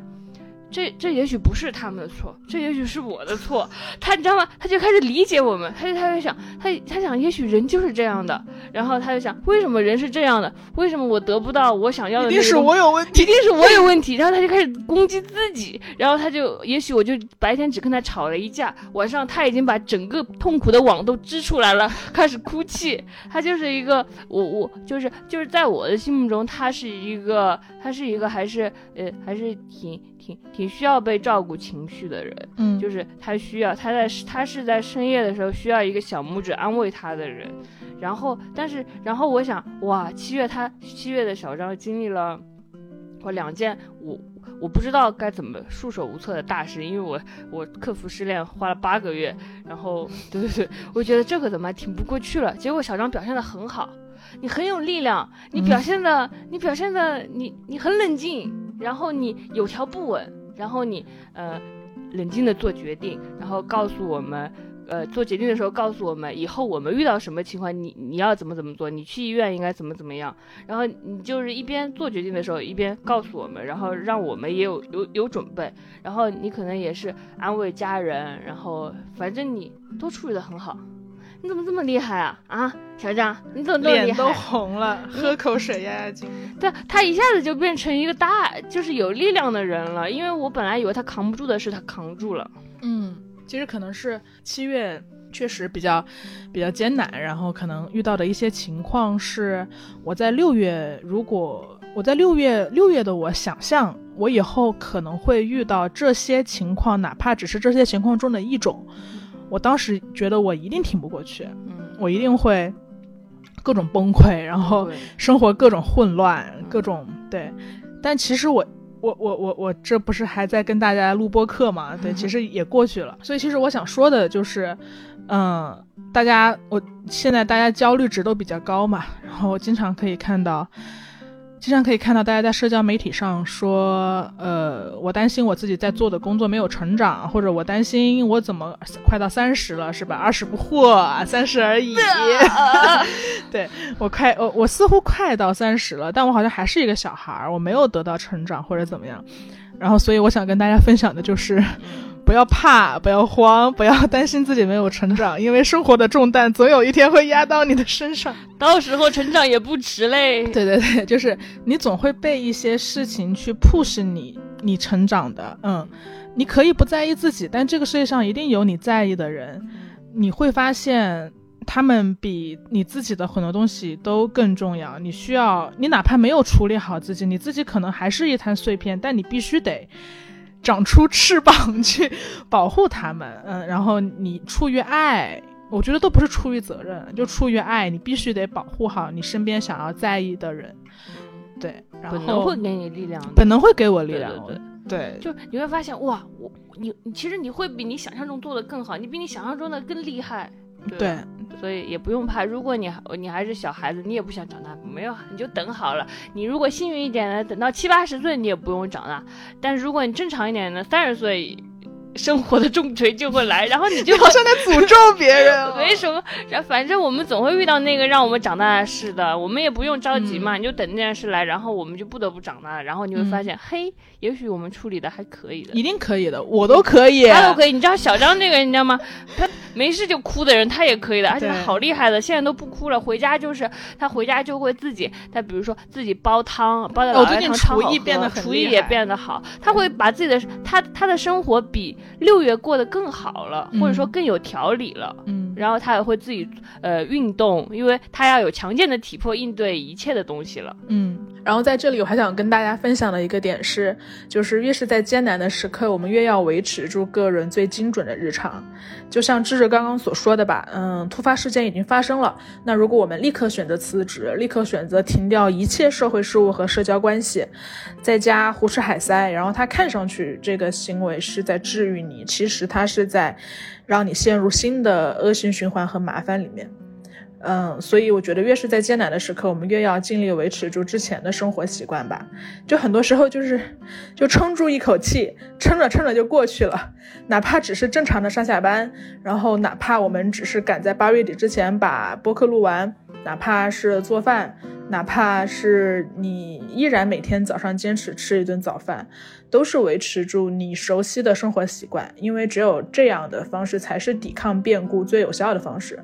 Speaker 2: 这这也许不是他们的错，这也许是我的错。他你知道吗？他就开始理解我们，他就他就想，他他想，也许人就是这样的。然后他就想，为什么人是这样的？为什么我得不到我想要的？
Speaker 1: 一定是我有问题，
Speaker 2: 一定是我有问题。然后他就开始攻击自己。然后他就，也许我就白天只跟他吵了一架，晚上他已经把整个痛苦的网都织出来了，开始哭泣。他就是一个，我我就是就是在我的心目中，他是一个，他是一个还是呃还是挺。挺挺需要被照顾情绪的人，
Speaker 1: 嗯，
Speaker 2: 就是他需要他在他是在深夜的时候需要一个小拇指安慰他的人，然后但是然后我想哇七月他七月的小张经历了我两件我我不知道该怎么束手无策的大事，因为我我克服失恋花了八个月，然后对对对，我觉得这可怎么还挺不过去了，结果小张表现的很好，你很有力量，你表现的你表现的你你很冷静。然后你有条不紊，然后你呃冷静的做决定，然后告诉我们，呃做决定的时候告诉我们，以后我们遇到什么情况，你你要怎么怎么做，你去医院应该怎么怎么样，然后你就是一边做决定的时候一边告诉我们，然后让我们也有有有准备，然后你可能也是安慰家人，然后反正你都处理的很好。你怎么这么厉害啊啊，小张，你怎么这么厉害？
Speaker 1: 脸都红了，喝口水压压惊。
Speaker 2: 对，他一下子就变成一个大，就是有力量的人了。因为我本来以为他扛不住的是他扛住了。
Speaker 1: 嗯，其实可能是七月确实比较比较艰难，然后可能遇到的一些情况是，我在六月，如果我在六月六月的我想象我以后可能会遇到这些情况，哪怕只是这些情况中的一种。我当时觉得我一定挺不过去，
Speaker 2: 嗯，
Speaker 1: 我一定会各种崩溃，然后生活各种混乱，各种对。但其实我我我我我这不是还在跟大家录播课吗？对，其 *laughs* 实也过去了。所以其实我想说的就是，嗯，大家我现在大家焦虑值都比较高嘛，然后我经常可以看到。经常可以看到大家在社交媒体上说，呃，我担心我自己在做的工作没有成长，或者我担心我怎么快到三十了，是吧？二十不惑，三十而已。*laughs* 对 *laughs* 我快，我我似乎快到三十了，但我好像还是一个小孩儿，我没有得到成长或者怎么样。然后，所以我想跟大家分享的就是。不要怕，不要慌，不要担心自己没有成长，因为生活的重担总有一天会压到你的身上，
Speaker 2: 到时候成长也不迟嘞。
Speaker 1: 对对对，就是你总会被一些事情去 push 你，你成长的。嗯，你可以不在意自己，但这个世界上一定有你在意的人，你会发现他们比你自己的很多东西都更重要。你需要，你哪怕没有处理好自己，你自己可能还是一滩碎片，但你必须得。长出翅膀 *laughs* 去保护他们，嗯，然后你出于爱，我觉得都不是出于责任，就出于爱，你必须得保护好你身边想要在意的人，对，
Speaker 2: 本能会给你力量，
Speaker 1: 本能会给我力量，
Speaker 2: 对
Speaker 1: 对，
Speaker 2: 就你会发现哇，我你你其实你会比你想象中做的更好，你比你想象中的更厉害。
Speaker 1: 对，
Speaker 2: 所以也不用怕。如果你你还是小孩子，你也不想长大，没有，你就等好了。你如果幸运一点的，等到七八十岁，你也不用长大。但如果你正常一点的，三十岁生活的重锤就会来，然后你就
Speaker 1: 好像在诅咒 *laughs* 别人。
Speaker 2: 没什么，然后反正我们总会遇到那个让我们长大的事的，我们也不用着急嘛，你就等那件事来，然后我们就不得不长大，然后你会发现，嘿，也许我们处理的还可以的，
Speaker 1: 一定可以的，我都可以，
Speaker 2: 他都可以。你知道小张这个人，你知道吗？他没事就哭的人，他也可以的，而且他好厉害的，现在都不哭了，回家就是他回家就会自己，他比如说自己煲汤，煲的老鸭汤，
Speaker 1: 厨艺变得很
Speaker 2: 厨艺也变得好，他会把自己的他他的生活比六月过得更好了，或者说更有条理了，嗯，然后他也会自己呃运动，因为他要有强健的体魄应对一切的东西了，
Speaker 3: 嗯，然后在这里我还想跟大家分享的一个点是，就是越是在艰难的时刻，我们越要维持住个人最精准的日常，就像智是刚刚所说的吧，嗯，突发事件已经发生了，那如果我们立刻选择辞职，立刻选择停掉一切社会事务和社交关系，在家胡吃海塞，然后他看上去这个行为是在治愈你，其实他是在让你陷入新的恶性循环和麻烦里面。嗯，所以我觉得越是在艰难的时刻，我们越要尽力维持住之前的生活习惯吧。就很多时候就是，就撑住一口气，撑着撑着就过去了。哪怕只是正常的上下班，然后哪怕我们只是赶在八月底之前把播客录完，哪怕是做饭，哪怕是你依然每天早上坚持吃一顿早饭，都是维持住你熟悉的生活习惯。因为只有这样的方式，才是抵抗变故最有效的方式。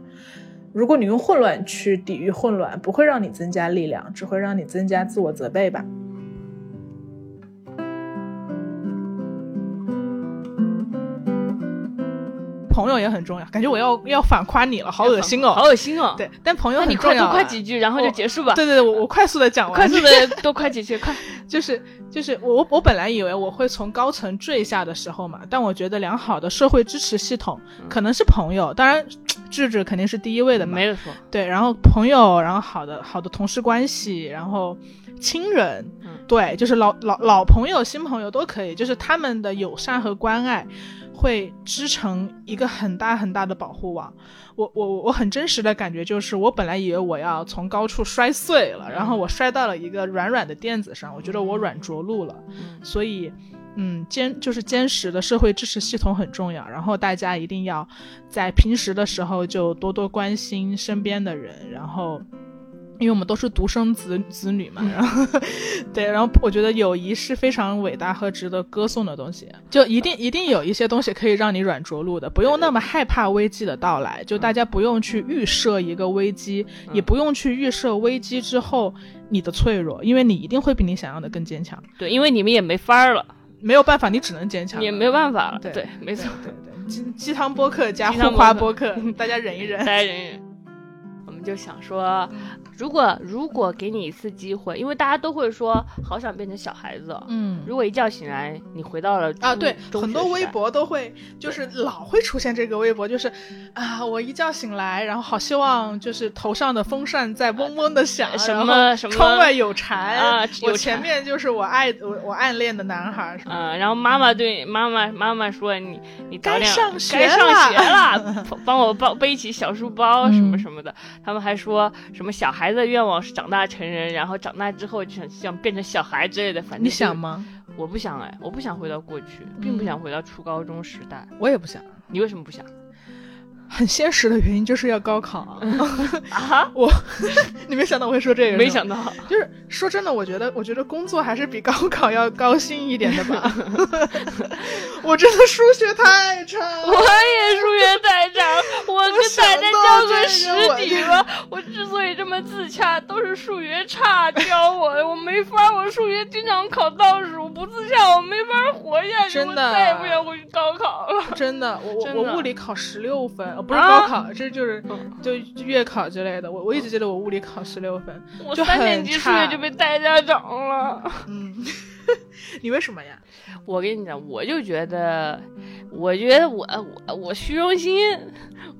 Speaker 3: 如果你用混乱去抵御混乱，不会让你增加力量，只会让你增加自我责备吧。
Speaker 1: 朋友也很重要，感觉我要要反夸你了，好恶心哦，
Speaker 2: 好恶心哦。
Speaker 1: 对，但朋友
Speaker 2: 很
Speaker 1: 重要。
Speaker 2: 多夸几句，然后就结束吧。
Speaker 1: 对对对，我我快速的讲完。
Speaker 2: 快速的多夸几句，快。
Speaker 1: 就是就是我我本来以为我会从高层坠下的时候嘛，但我觉得良好的社会支持系统可能是朋友，当然智智肯定是第一位的嘛。
Speaker 2: 没得说。
Speaker 1: 对，然后朋友，然后好的好的同事关系，然后亲人，对，就是老老老朋友、新朋友都可以，就是他们的友善和关爱。会织成一个很大很大的保护网。我我我很真实的感觉就是，我本来以为我要从高处摔碎了，然后我摔到了一个软软的垫子上，我觉得我软着陆了。所以，嗯，坚就是坚实的社会支持系统很重要。然后大家一定要在平时的时候就多多关心身边的人，然后。因为我们都是独生子子女嘛，*laughs* 然后对，然后我觉得友谊是非常伟大和值得歌颂的东西，就一定一定有一些东西可以让你软着陆的，不用那么害怕危机的到来，就大家不用去预设一个危机，也不用去预设危机之后你的脆弱，因为你一定会比你想要的更坚强。
Speaker 2: 对，因为你们也没法儿了，
Speaker 1: 没有办法，你只能坚强，
Speaker 2: 也没有办法了。
Speaker 1: 对，
Speaker 2: 没错，
Speaker 1: 对对，鸡鸡汤播客加互夸播客，大家忍一忍，*laughs*
Speaker 2: 大家忍一忍。我们就想说。如果如果给你一次机会，因为大家都会说好想变成小孩子，嗯，如果一觉醒来你回到了
Speaker 1: 啊，对，很多微博都会就是老会出现这个微博，就是啊，我一觉醒来，然后好希望就是头上的风扇在嗡嗡的响，
Speaker 2: 什么什么，
Speaker 1: 窗外有蝉啊，我前面就是我爱我我暗恋的男孩，
Speaker 2: 嗯，然后妈妈对妈妈妈妈说你你
Speaker 1: 该上学
Speaker 2: 该上学了，*laughs* 帮我抱背起小书包什么什么的，他们还说什么小孩。孩子的愿望是长大成人，然后长大之后就想想变成小孩之类的。反正
Speaker 1: 你想吗？
Speaker 2: 我不想哎，我不想回到过去，并不想回到初高中时代。
Speaker 1: 我也不想。
Speaker 2: 你为什么不想？
Speaker 1: 很现实的原因就是要高考啊！*laughs* 我，*laughs* 你没想到我会说这个？
Speaker 2: 没想到，
Speaker 1: 就是说真的，我觉得，我觉得工作还是比高考要高兴一点的吧。*laughs* 我真的数学太差，我
Speaker 2: 也数学太差，我跟大家叫个实底了。我之所以这么自洽，都是数学差教我的。我没法，我数学经常考倒数，不自洽我没法活下去。
Speaker 1: 真的，
Speaker 2: 再也不想回去高考了。
Speaker 1: 真的，我我我物理考十六分。不是高考，这就是就月考之类的。我我一直记得我物理考十六分，
Speaker 2: 我三年级数学就被带家长了。
Speaker 1: 嗯，*laughs* 你为什么呀？*laughs*
Speaker 2: 我跟你讲，我就觉得，我觉得我我我虚荣心，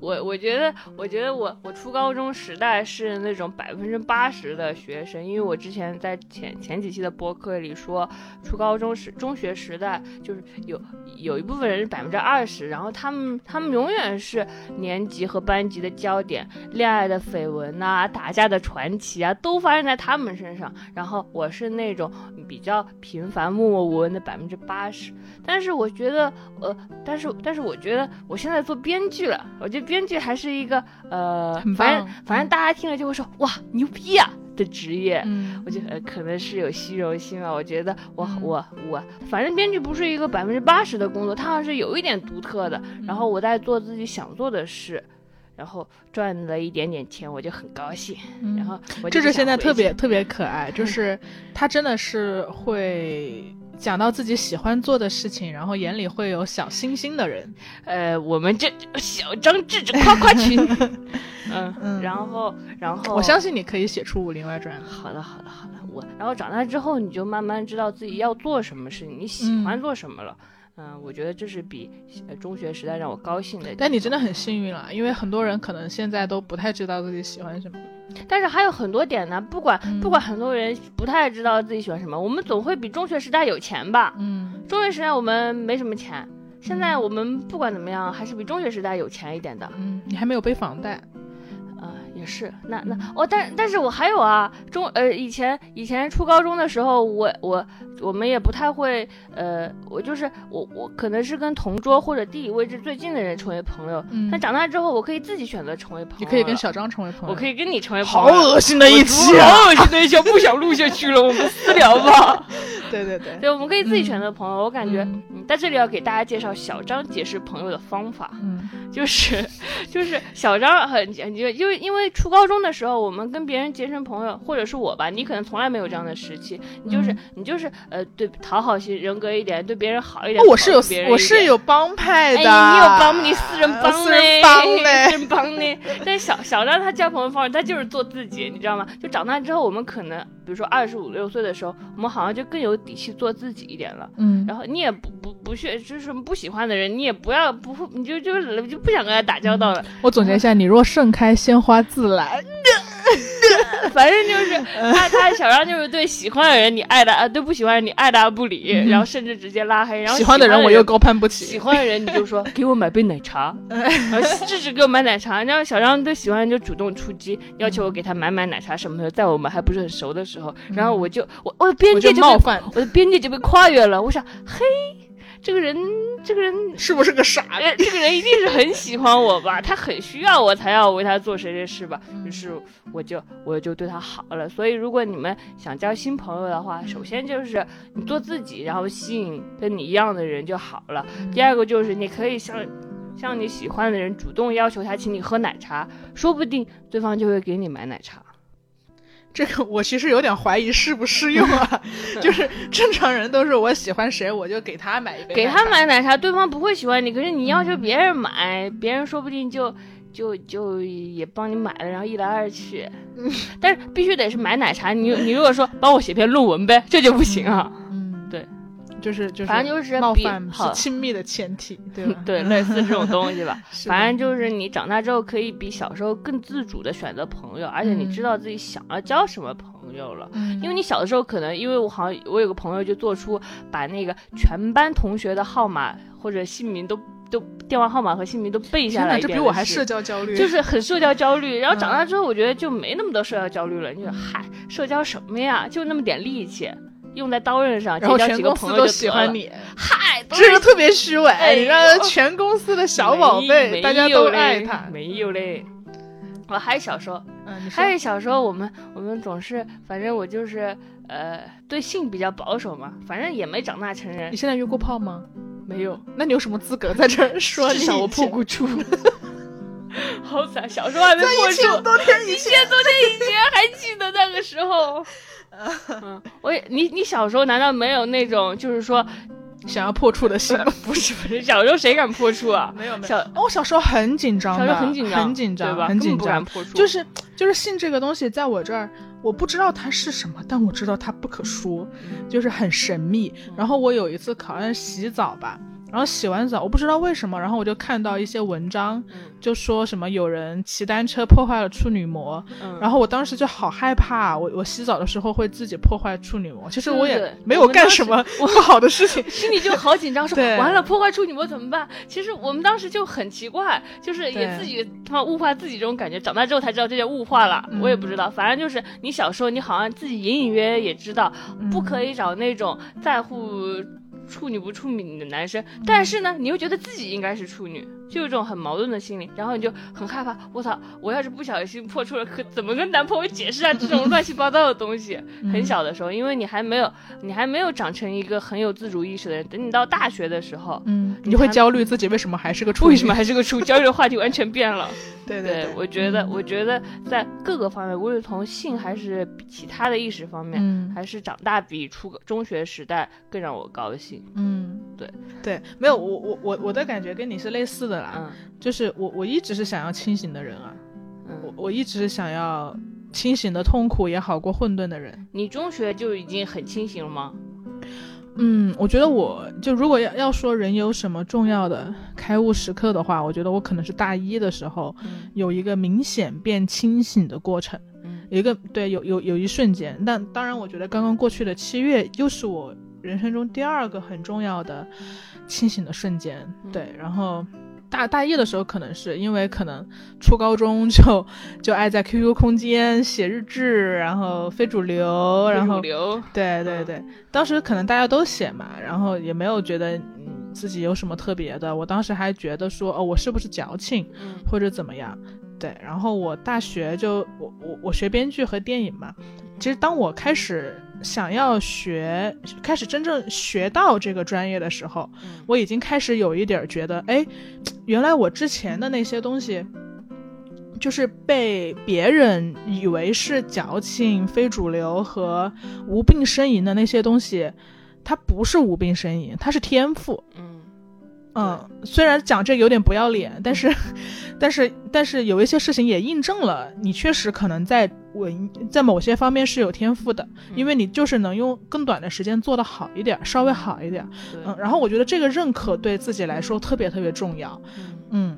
Speaker 2: 我我觉得，我觉得我我初高中时代是那种百分之八十的学生，因为我之前在前前几期的播客里说，初高中时中学时代就是有有一部分人是百分之二十，然后他们他们永远是年级和班级的焦点，恋爱的绯闻呐、打架的传奇啊，都发生在他们身上。然后我是那种比较平凡、默默无闻的百分之八十，但是我觉得，呃，但是但是我觉得我现在做编剧了，我觉得编剧还是一个呃，反正反正大家听了就会说哇牛逼呀、的职业。
Speaker 1: 嗯
Speaker 2: 我觉得、呃、可能是有虚荣心吧。我觉得我、
Speaker 1: 嗯
Speaker 2: 我我，反正编剧不是一个百分之八十的工作，它还是有一点独特的。然后我在做自己想做的事，然后赚了一点点钱，我就很高兴。
Speaker 1: 嗯
Speaker 2: 然后我就
Speaker 1: 这是现在特别特别可爱，就是他真的是会讲到自己喜欢做的事情，然后眼里会有小星星的人。
Speaker 2: 呃，我们这小张智智夸夸群，*laughs* 嗯，
Speaker 1: 嗯
Speaker 2: 然后然后
Speaker 1: 我相信你可以写出《武林外传》。
Speaker 2: 好的，好的，好的。我然后长大之后，你就慢慢知道自己要做什么事情，你喜欢做什么了。嗯我觉得这是比呃中学时代让我高兴的。
Speaker 1: 但你真的很幸运了，因为很多人可能现在都不太知道自己喜欢什么。*laughs*
Speaker 2: 但是还有很多点呢，不管、
Speaker 1: 嗯
Speaker 2: 不管很多人不太知道自己喜欢什么，我们总会比中学时代有钱吧？
Speaker 1: 嗯
Speaker 2: 中学时代我们没什么钱，现在我们不管怎么样，还是比中学时代有钱一点的。
Speaker 1: 嗯，你还没有背房贷。
Speaker 2: 啊、也是，那那哦，但但是我还有啊，中呃以前以前初高中的时候，我我我们也不太会，呃，我就是我我可能是跟同桌或者地理位置最近的人成为朋友，
Speaker 1: 嗯
Speaker 2: 但长大之后，我可以自己选择成为朋友，
Speaker 1: 你可以跟小张成为朋友。
Speaker 2: 我可以跟你成为朋
Speaker 1: 好
Speaker 2: 友好，
Speaker 1: 恶心的一期啊！
Speaker 2: 好恶心的一期，不想录下去了，我们私聊吧。*laughs*
Speaker 1: 对对对，
Speaker 2: 对，我们可以自己选择朋友，我感觉，在这里要给大家介绍小张解释朋友的方法。
Speaker 1: 嗯
Speaker 2: 就是就是小张很就因为因为初高中的时候，我们跟别人结成朋友，或者是我吧，你可能从来没有这样的时期，你就是、
Speaker 1: 嗯
Speaker 2: 你就是呃对讨好型人格一点，对别人好一点。
Speaker 1: 哦，我是有
Speaker 2: 别人。
Speaker 1: 我是有帮派的，
Speaker 2: 哎，你有帮你私人帮
Speaker 1: 四
Speaker 2: 嘞，
Speaker 1: 人帮嘞
Speaker 2: 四人帮嘞。但是小小张他交朋友方式，他就是做自己，你知道吗？就长大之后，我们可能比如说二十五六岁的时候，我们好像就更有底气做自己一点了。
Speaker 1: 嗯，
Speaker 2: 然后你也不不不去，就是不喜欢的人，你也不要不你就就就不想跟他打交道了。
Speaker 1: 我总结一下，你若盛开，鲜花自来。*laughs*
Speaker 2: 反正就是他他小张就是对喜欢的人你爱答啊，对不喜欢的人你爱答不理，然后甚至直接拉黑。然后
Speaker 1: 喜欢的
Speaker 2: 人
Speaker 1: 人我又高攀不起喜。
Speaker 2: 欢的人你就说 *laughs* 给我买杯奶茶，*laughs* 然后智智给我买奶茶。然后小张对喜欢人就主动出击，要求我给他买买奶茶什么的，在我们还不是很熟的时候，然后我就我我的边界就被
Speaker 1: 就冒犯，
Speaker 2: 我的边界就被跨越了。我想嘿，这个人这个人
Speaker 1: 是不是个傻
Speaker 2: 哎，这个人一定是很喜欢我吧？*laughs* 他很需要我才要为他做谁谁事吧？于是我就我就对他好了。所以如果你们想交新朋友的话，首先就是你做自己，然后吸引跟你一样的人就好了。第二个就是你可以向向你喜欢的人主动要求他请你喝奶茶，说不定对方就会给你买奶茶。
Speaker 1: 这个我其实有点怀疑适不适用啊，*laughs* 就是正常人都是我喜欢谁我就给他买一杯，
Speaker 2: 给他。买奶茶，对方不会喜欢你，可是你要求别人买，别人说不定就就就也帮你买了，然后一来二去。但是必须得是买奶茶，你你如果说帮我写篇论文呗，这就不行啊。
Speaker 1: 就是就是，
Speaker 2: 反正就是
Speaker 1: 冒犯是
Speaker 2: 好
Speaker 1: 亲密的前提，*laughs* 对吧？
Speaker 2: 对，类似这种东西吧。*laughs* 反正就是你长大之后可以比小时候更自主的选择朋友，而且你
Speaker 1: 嗯
Speaker 2: 知道自己想要交什么朋友了。
Speaker 1: 嗯，
Speaker 2: 因为你小的时候可能，因为我好像我有个朋友就做出把那个全班同学的号码或者姓名都都电话号码和姓名都背下，来一
Speaker 1: 这比我还社交焦虑，
Speaker 2: 就是很社交焦虑。*laughs* 然后长大
Speaker 1: 嗯
Speaker 2: 之后，我觉得就没那么多社交焦虑了。你说嗨，社交什么呀？就那么点力气，用在刀刃上，
Speaker 1: 然后全公司都。喜欢你，
Speaker 2: 嗨，都
Speaker 1: 这个特别虚伪，
Speaker 2: 哎
Speaker 1: 你让全公司的小宝贝，大家都爱他。
Speaker 2: 没有嘞。我还小时候，
Speaker 1: 嗯，你
Speaker 2: 还是小时候我们我们总是，反正我就是呃对性比较保守嘛，反正也没长大成人
Speaker 1: 你，现在约过炮吗？
Speaker 2: 没有。
Speaker 1: 那你有什么资格在这儿 *laughs* 说？
Speaker 2: 至少我破过处。*laughs* 好惨，小时候还没破处，
Speaker 1: 多天
Speaker 2: 一千多天以前还记得那个时候。嗯，我也你你小时候难道没有那种就是说
Speaker 1: 想要破处的心吗？*laughs*
Speaker 2: 不是不是小时候谁敢破处啊？
Speaker 1: 没有没有。
Speaker 2: 小
Speaker 1: 哦，我小时候很紧张的，
Speaker 2: 小时候很紧张，
Speaker 1: 很紧张，
Speaker 2: 对吧？
Speaker 1: 很紧张。
Speaker 2: 破处，
Speaker 1: 就是就是性这个东西，在我这儿，我不知道它是什么，但我知道它不可说，就是很神秘。然后我有一次好像洗澡吧，然后洗完澡，我不知道为什么，然后我就看到一些文章，就说什么有人骑单车破坏了处女膜，然后我当时就好害怕，我我洗澡的时候会自己破坏处女膜，其实我也没有干什么不好的事情，*laughs*
Speaker 2: 心里就好紧张，说 *laughs* 完了破坏处女膜怎么办？其实我们当时就很奇怪，就是也自己他妈物化自己这种感觉，长大之后才知道这叫物化了，我也不知道，反正就是你小时候你好像自己隐隐约约也知道，不可以找那种在乎。处女不处女的男生，但是呢，你又觉得自己应该是处女，就有这种很矛盾的心理，然后你就很害怕。我操，我要是不小心破处了，可怎么跟男朋友解释啊？这种 *laughs* 乱七八糟的东西，很小的时候，因为你还没有，你还没有长成一个很有自主意识的人。等你到大学的时候，
Speaker 1: 嗯，你会焦虑自己为什么还是个处，
Speaker 2: 为什么还是个处？焦虑的话题完全变了。*laughs*
Speaker 1: 对对，
Speaker 2: 我觉得，我觉得在各个方面，无论从性还是其他的意识方面，还是长大比初中学时代更让我高兴。
Speaker 1: 嗯，
Speaker 2: 对
Speaker 1: 对，没有我我我我的感觉跟你是类似的啦。嗯，就是我我一直是想要清醒的人啊，我我一直是想要清醒的痛苦也好过混沌的人。
Speaker 2: 你中学就已经很清醒了吗？
Speaker 1: 嗯，我觉得我就如果要要说人有什么重要的开悟时刻的话，我觉得我可能是大一的时候有一个明显变清醒的过程，有一个对有有有一瞬间。但当然，我觉得刚刚过去的七月又是我人生中第二个很重要的清醒的瞬间。对，然后。大大一的时候，可能是因为可能初高中就就爱在 QQ 空间写日志，然后非主流，然后对对对，当时可能大家都写嘛，然后也没有觉得嗯自己有什么特别的。我当时还觉得说，哦，我是不是矫情，或者怎么样？对，然后我大学就我我我学编剧和电影嘛，其实当我开始。想要学，开始真正学到这个专业的时候，我已经开始有一点觉得，哎，原来我之前的那些东西，就是被别人以为是矫情、非主流和无病呻吟的那些东西，它不是无病呻吟，它是天赋。
Speaker 2: 嗯
Speaker 1: 嗯，虽然讲这有点不要脸，但是，*laughs* 但是，但是有一些事情也印证了，你确实可能在。文在某些方面是有天赋的，因为你就是能用更短的时间做得好一点，稍微好一点。嗯，然后我觉得这个认可对自己来说特别特别重要。嗯，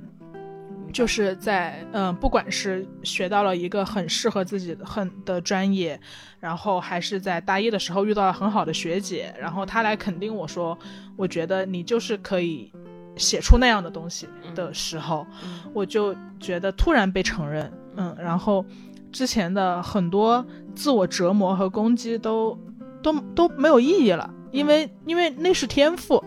Speaker 1: 就是在嗯，不管是学到了一个很适合自己的很的专业，然后还是在大一的时候遇到了很好的学姐，然后她来肯定我说，我觉得你就是可以写出那样的东西的时候，我就觉得突然被承认。嗯，然后。之前的很多自我折磨和攻击都都都没有意义了，因为因为那是天赋，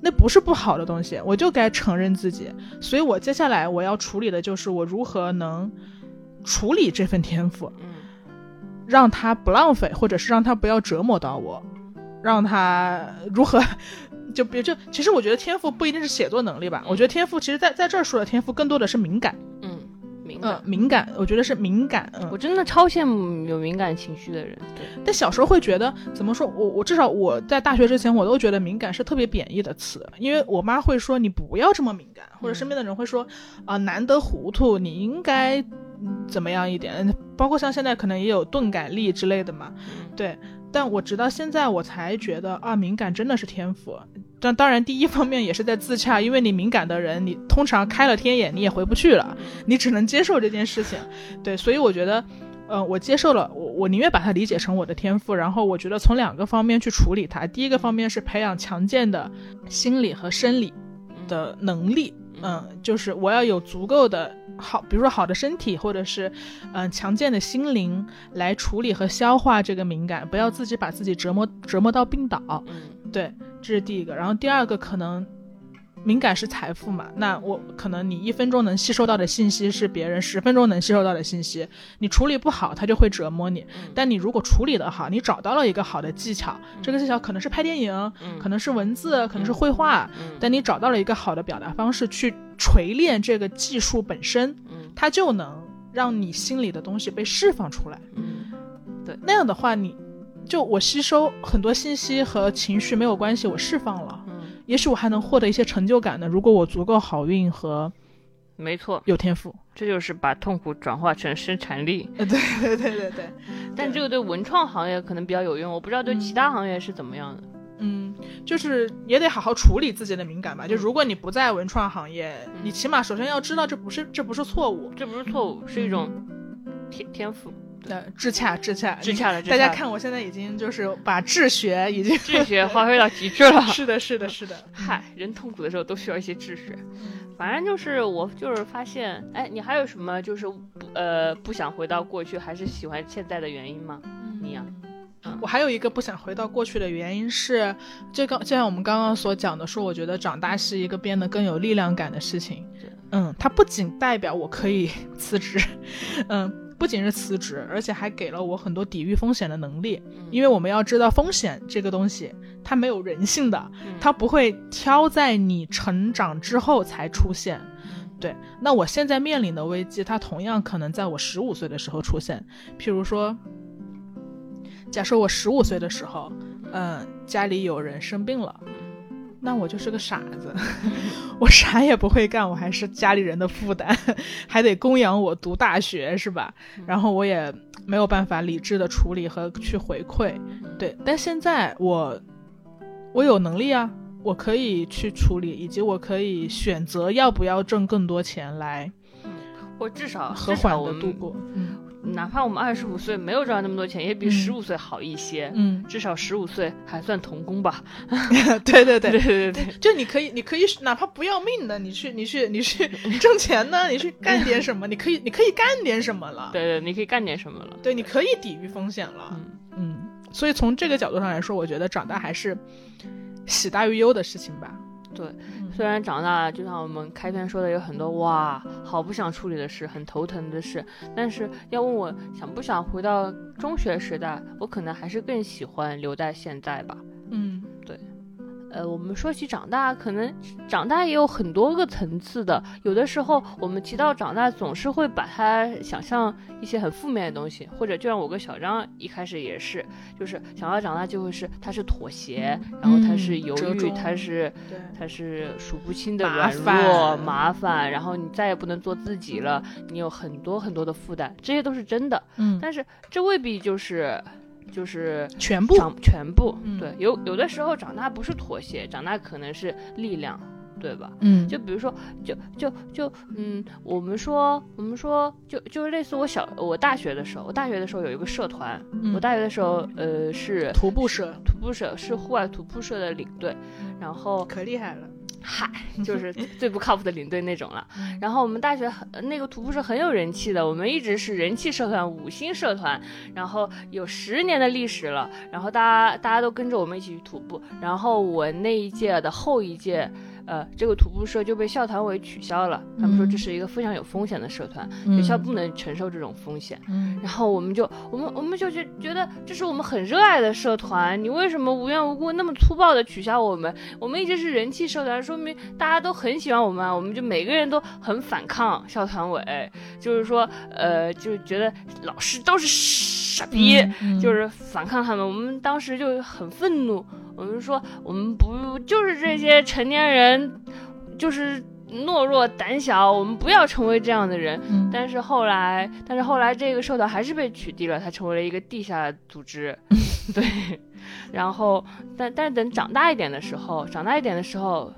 Speaker 1: 那不是不好的东西，我就该承认自己。所以我接下来我要处理的就是我如何能处理这份天赋，让他不浪费，或者是让他不要折磨到我，让他如何就比如就其实我觉得天赋不一定是写作能力吧，我觉得天赋其实在在这儿说的天赋更多的是敏感。嗯，敏感，我觉得是敏感。嗯，
Speaker 2: 我真的超羡慕有敏感情绪的人。对，
Speaker 1: 但小时候会觉得，怎么说？我我至少我在大学之前，我都觉得敏感是特别贬义的词，因为我妈会说你不要这么敏感，或者身边的人会说啊难得糊涂，你应该怎么样一点？包括像现在可能也有钝感力之类的嘛。对，但我直到现在我才觉得啊，敏感真的是天赋。但当然，第一方面也是在自洽，因为你敏感的人，你通常开了天眼，你也回不去了，你只能接受这件事情。对，所以我觉得，呃，我接受了，我我宁愿把它理解成我的天赋。然后我觉得从两个方面去处理它，第一个方面是培养强健的心理和生理的能力，嗯，就是我要有足够的好，比如说好的身体，或者是嗯强健的心灵来处理和消化这个敏感，不要自己把自己折磨折磨到病倒。对。这是第一个，然后第二个可能，敏感是财富嘛？那我可能你一分钟能吸收到的信息是别人十分钟能吸收到的信息，你处理不好，它就会折磨你。但你如果处理得好，你找到了一个好的技巧，这个技巧可能是拍电影，可能是文字，可能是绘画，但你找到了一个好的表达方式去锤炼这个技术本身，它就能让你心里的东西被释放出来。对，那样的话你。就我吸收很多信息和情绪没有关系，我释放了，嗯，也许我还能获得一些成就感呢。如果我足够好运和，
Speaker 2: 没错，
Speaker 1: 有天赋，
Speaker 2: 这就是把痛苦转化成生产力。*laughs*
Speaker 1: 呃，对对对对对。
Speaker 2: 但这个对文创行业可能比较有用，我不知道对其他行业是怎么样的。
Speaker 1: 嗯，就是也得好好处理自己的敏感吧。就如果你不在文创行业，你起码首先要知道这不是这不是错误，
Speaker 2: 这不是错误，是一种天天赋。
Speaker 1: 对，智洽智洽
Speaker 2: 智洽了。
Speaker 1: 大家看，我现在已经就是把智学已经
Speaker 2: 智学发挥到极致了。*laughs*
Speaker 1: 是的，是的，是的。*laughs*
Speaker 2: 嗨，人痛苦的时候都需要一些智学。反正就是我就是发现，哎，你还有什么就是不呃不想回到过去，还是喜欢现在的原因吗？你呀？
Speaker 1: 我还有一个不想回到过去的原因是，就刚就像我们刚刚所讲的，说我觉得长大是一个变得更有力量感的事情。嗯，它不仅代表我可以 *laughs* 辞职，嗯，不仅是辞职，而且还给了我很多抵御风险的能力。因为我们要知道，风险这个东西它没有人性的，它不会挑在你成长之后才出现。对，那我现在面临的危机，它同样可能在我十五岁的时候出现。譬如说。假设我十五岁的时候，嗯，家里有人生病了，那我就是个傻子，*laughs* 我啥也不会干，我还是家里人的负担，*laughs* 还得供养我读大学，是吧？然后我也没有办法理智的处理和去回馈，对。但现在我，我有能力啊，我可以去处理，以及我可以选择要不要挣更多钱来，
Speaker 2: 我至少
Speaker 1: 和缓的度过，嗯。
Speaker 2: 哪怕我们二十五岁没有赚那么多钱，也比十五岁好一些。
Speaker 1: 嗯，
Speaker 2: 至少十五岁还算童工吧。*laughs*
Speaker 1: 对对对 *laughs*
Speaker 2: 对对对，
Speaker 1: 就你可以，你可以哪怕不要命的，你去你去你去 *laughs* 挣钱呢？你去干点什么？你可以你可以干点什么了？
Speaker 2: 对对，你可以干点什么了？
Speaker 1: 对，你可以抵御风险了。嗯嗯，所以从这个角度上来说，我觉得长大还是喜大于忧的事情吧。
Speaker 2: 对，虽然长大，就像我们开篇说的，有很多哇，好不想处理的事，很头疼的事，但是要问我想不想回到中学时代，我可能还是更喜欢留在现在吧。
Speaker 1: 嗯。
Speaker 2: 呃，我们说起长大，可能长大也有很多个层次的。有的时候，我们提到长大，总是会把它想象一些很负面的东西，或者就像我跟小张一开始也是，就是想要长大就会是他是妥协，然后他是犹豫，它是他是数不清的软弱麻烦，然后你再也不能做自己了，你有很多很多的负担，这些都是真的。
Speaker 1: 嗯，
Speaker 2: 但是这未必就是。就是
Speaker 1: 全部，
Speaker 2: 全部，对，有有的时候长大不是妥协，长大可能是力量，对吧？
Speaker 1: 嗯，
Speaker 2: 就比如说，就就就，嗯，我们说，我们说，就就类似我小我大学的时候，我大学的时候有一个社团，我大学的时候，呃，是
Speaker 1: 徒步社，
Speaker 2: 徒步社是户外徒步社的领队，然后
Speaker 1: 可厉害了。
Speaker 2: 嗨，*laughs* 就是最不靠谱的领队那种了。然后我们大学很那个徒步是很有人气的，我们一直是人气社团，五星社团，然后有十年的历史了。然后大家大家都跟着我们一起去徒步。然后我那一届的后一届。呃，这个徒步社就被校团委取消了。他们说这是一个非常有风险的社团，学校不能承受这种风险。然后我们就，我们我们就觉觉得这是我们很热爱的社团，你为什么无缘无故那么粗暴的取消我们？我们一直是人气社团，说明大家都很喜欢我们。我们就每个人都很反抗校团委，就是说，呃，就觉得老师都是傻逼，就是反抗他们。我们当时就很愤怒。我们说，我们不就是这些成年人，就是懦弱胆小，我们不要成为这样的人。但是后来，但是后来这个社团还是被取缔了，它成为了一个地下组织。*laughs* 对，*laughs* 然后，但但是等长大一点的时候，长大一点的时候，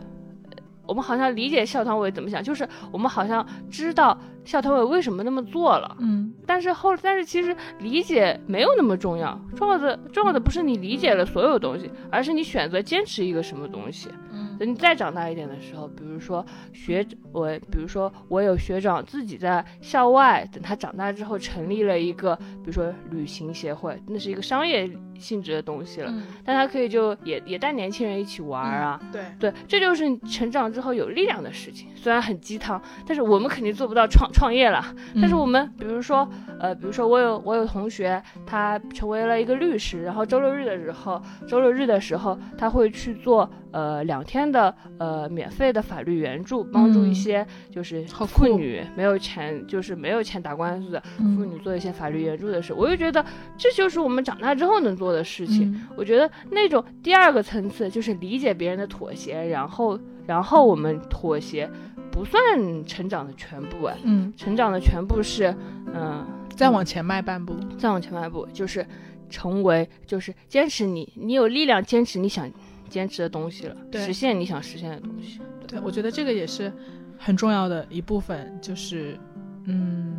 Speaker 2: 我们好像理解校团委怎么想，就是我们好像知道。校团委为什么那么做了？
Speaker 1: 嗯，
Speaker 2: 但是后，但是其实理解没有那么重要，重要的重要的不是你理解了所有东西，而是你选择坚持一个什么东西。
Speaker 1: 嗯，
Speaker 2: 等你再长大一点的时候，比如说学我，比如说我有学长自己在校外，等他长大之后成立了一个，比如说旅行协会，那是一个商业性质的东西了，但他可以就也也带年轻人一起玩啊。
Speaker 1: 对
Speaker 2: 对，这就是你成长之后有力量的事情，虽然很鸡汤，但是我们肯定做不到创。创业了，但是我们比如说，呃，比如说我有我有同学，他成为了一个律师，然后周六日的时候，周六日的时候他会去做。呃，两天的呃免费的法律援助，帮助一些就是妇女没有钱，就是没有钱打官司的妇女做一些法律援助的事。我就觉得这就是我们长大之后能做的事情。我觉得那种第二个层次就是理解别人的妥协，然后然后我们妥协不算成长的全部哎，
Speaker 1: 嗯，
Speaker 2: 成长的全部是嗯
Speaker 1: 再往前迈半步，
Speaker 2: 再往前迈步就是成为就是坚持你你有力量坚持你想。坚持的东西了，
Speaker 1: 对
Speaker 2: 实现你想实现的东西。
Speaker 1: 对，我觉得这个也是很重要的一部分，就是，嗯，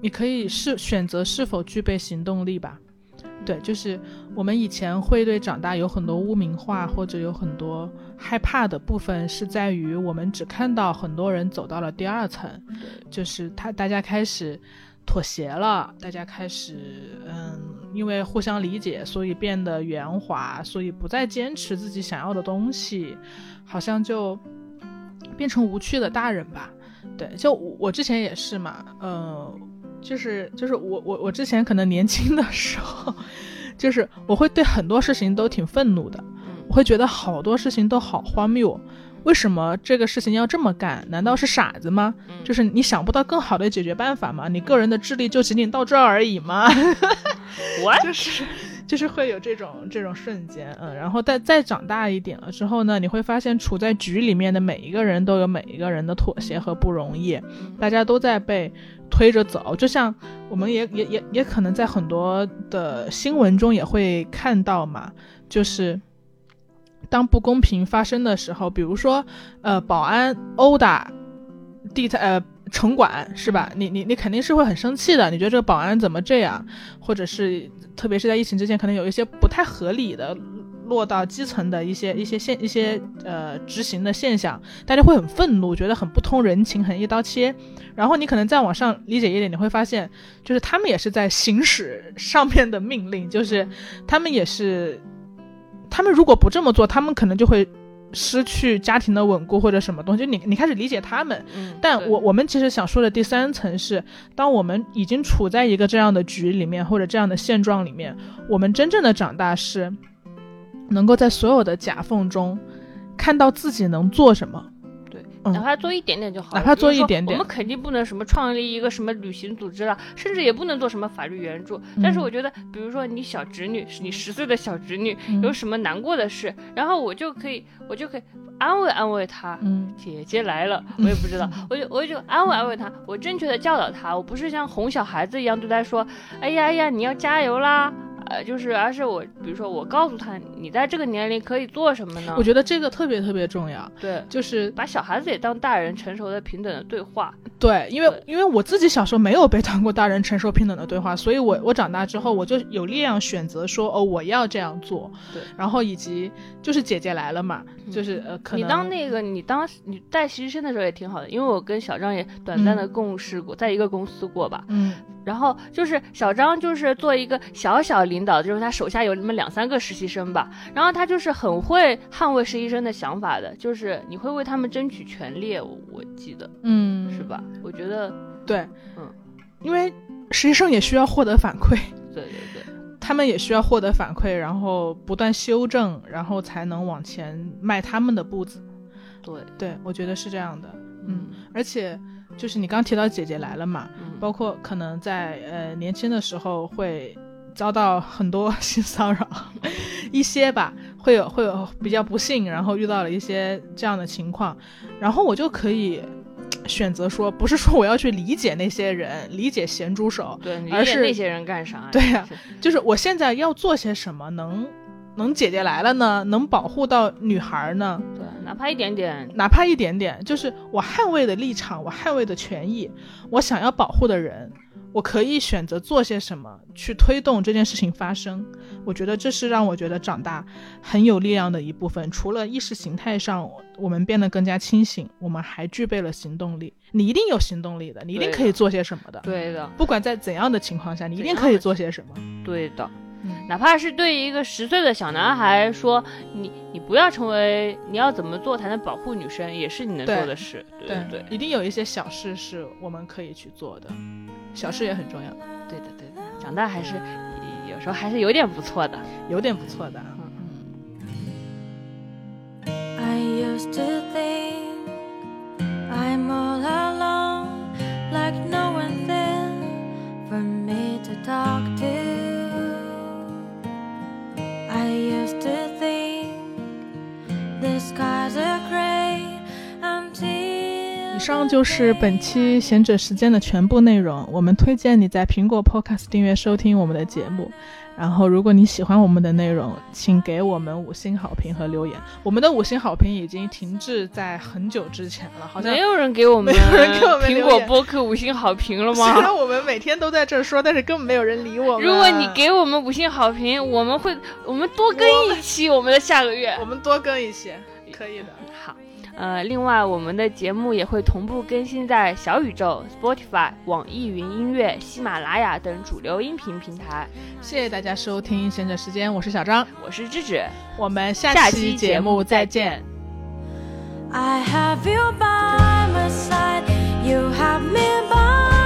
Speaker 1: 你可以是选择是否具备行动力吧。对，就是我们以前会对长大有很多污名化，或者有很多害怕的部分，是在于我们只看到很多人走到了第二层，就是他大家开始妥协了，大家开始嗯，因为互相理解，所以变得圆滑，所以不再坚持自己想要的东西，好像就变成无趣的大人吧。对，就我我之前也是嘛，呃，就是就是我我我之前可能年轻的时候，就是我会对很多事情都挺愤怒的，
Speaker 2: 嗯
Speaker 1: 我会觉得好多事情都好荒谬，为什么这个事情要这么干？难道是傻子吗？
Speaker 2: 嗯
Speaker 1: 就是你想不到更好的解决办法吗？你个人的智力就仅仅到这儿而已吗？
Speaker 2: 我
Speaker 1: 就是 *laughs* 就是会有这种这种瞬间，嗯，然后再再长大一点了之后呢，你会发现处在局里面的每一个人都有每一个人的妥协和不容易，大家都在被推着走，就像我们也也也也可能在很多的新闻中也会看到嘛，就是。当不公平发生的时候，比如说，呃，保安殴打地摊呃城管是吧？你你你肯定是会很生气的，你觉得这个保安怎么这样？或者是特别是在疫情之前，可能有一些不太合理的落到基层的一些一些现一些呃执行的现象，大家会很愤怒，觉得很不通人情，很一刀切。然后你可能再往上理解一点，你会发现，就是他们也是在行使上面的命令，就是他们也是，他们如果不这么做，他们可能就会失去家庭的稳固或者什么东西。你你开始理解他们，
Speaker 2: 嗯，
Speaker 1: 但我我们其实想说的第三层是，当我们已经处在一个这样的局里面或者这样的现状里面，我们真正的长大是能够在所有的夹缝中看到自己能做什么。嗯。
Speaker 2: 哪怕做一点点就好了，
Speaker 1: 哪怕做一点点。
Speaker 2: 我们肯定不能什么创立一个什么旅行组织了，甚至也不能做什么法律援助。但是
Speaker 1: 嗯
Speaker 2: 我觉得，比如说你小侄女，你十岁的小侄女
Speaker 1: 嗯。
Speaker 2: 有什么难过的事，然后我就可以，我就可以安慰安慰她。
Speaker 1: 嗯。
Speaker 2: 姐姐来了，*laughs* 我也不知道，我就我就安慰安慰她，我正确的教导她，我不是像哄小孩子一样对她说，哎呀哎呀，你要加油啦，呃，就是而是我，比如说我告诉他，你在这个年龄可以做什么呢？
Speaker 1: 我觉得这个特别特别重要，
Speaker 2: 对，
Speaker 1: 就是
Speaker 2: 把小孩子也当大人，成熟的平等的对话。
Speaker 1: 对，因为因为我自己小时候没有被当过大人成熟平等的对话，所以我我长大之后我就有力量选择说哦我要这样做，
Speaker 2: 对，
Speaker 1: 然后以及就是姐姐来了嘛，就是呃可能
Speaker 2: 你当那个，你当你带实习生的时候也挺好的，因为我跟小张也短暂的共事过，在一个公司过吧。
Speaker 1: 嗯
Speaker 2: 然后就是小张就是做一个小小领导，就是他手下有那么两三个实习生吧，然后他就是很会捍卫实习生的想法的，就是你会为他们争取权利，我我记得
Speaker 1: 嗯
Speaker 2: 是吧？我觉得
Speaker 1: 对，
Speaker 2: 嗯，
Speaker 1: 因为实习生也需要获得反馈，
Speaker 2: 对对对，
Speaker 1: 他们也需要获得反馈，然后不断修正，然后才能往前迈他们的步子。
Speaker 2: 对，
Speaker 1: 对，我觉得是这样的。
Speaker 2: 嗯
Speaker 1: 而且就是你刚提到姐姐来了嘛，
Speaker 2: 嗯，
Speaker 1: 包括可能在呃年轻的时候会遭到很多 *laughs* 性骚扰，一些吧，会有会有比较不幸，然后遇到了一些这样的情况，然后我就可以选择说，不是说我要去理解那些人，理解咸猪手，
Speaker 2: 对，
Speaker 1: 而是
Speaker 2: 那些人干啥？
Speaker 1: 对呀
Speaker 2: 是
Speaker 1: 就是我现在要做些什么能。能姐姐来了呢，能保护到女孩呢，
Speaker 2: 对，哪怕一点点，
Speaker 1: 哪怕一点点，就是我捍卫的立场，我捍卫的权益，我想要保护的人，我可以选择做些什么去推动这件事情发生。我觉得这是让我觉得长大很有力量的一部分。除了意识形态上我们变得更加清醒，我们还具备了行动力。你一定有行动力的，你一定可以做些什么的。
Speaker 2: 对的，
Speaker 1: 不管在怎样的情况下，你一定可以做些什么。
Speaker 2: 对的。
Speaker 1: 嗯
Speaker 2: 哪怕是对一个十岁的小男孩说，你你不要成为，你要怎么做才能保护女生，也是你能做的事。对对对
Speaker 1: 一定有一些小事是我们可以去做的，小事也很重要，
Speaker 2: 对的对的，长大还是有时候还是有点不错的。
Speaker 1: 有点不错的。嗯
Speaker 4: I used to think I'm all alone, like no one there for me to talk to.
Speaker 1: 以上就是本期贤者时间的全部内容我们推荐你在苹果 podcast 订阅收听我们的节目。然后，如果你喜欢我们的内容，请给我们五星好评和留言。我们的五星好评已经停滞在很久之前了，好像
Speaker 2: 没有人给我们 *laughs*
Speaker 1: 没有人给我们
Speaker 2: 苹果播客五星好评了吗
Speaker 1: 虽
Speaker 2: 吗？
Speaker 1: 然我们每天都在这儿说，但是根本没有人理我们。
Speaker 2: 如果你给我们五星好评，我们会我们多更一期我们的下个月
Speaker 1: 我。们多更一期，可以的。
Speaker 2: 好，呃，另外我们的节目也会同步更新在小宇宙、Spotify、网易云音乐、喜马拉雅等主流音频平台。
Speaker 1: 谢谢大家收听，闲者时间，我是小张，
Speaker 2: 我是智智，
Speaker 1: 我们下
Speaker 2: 下
Speaker 1: 期
Speaker 2: 期节目再
Speaker 1: 再见。
Speaker 4: I have you by my side. You have me by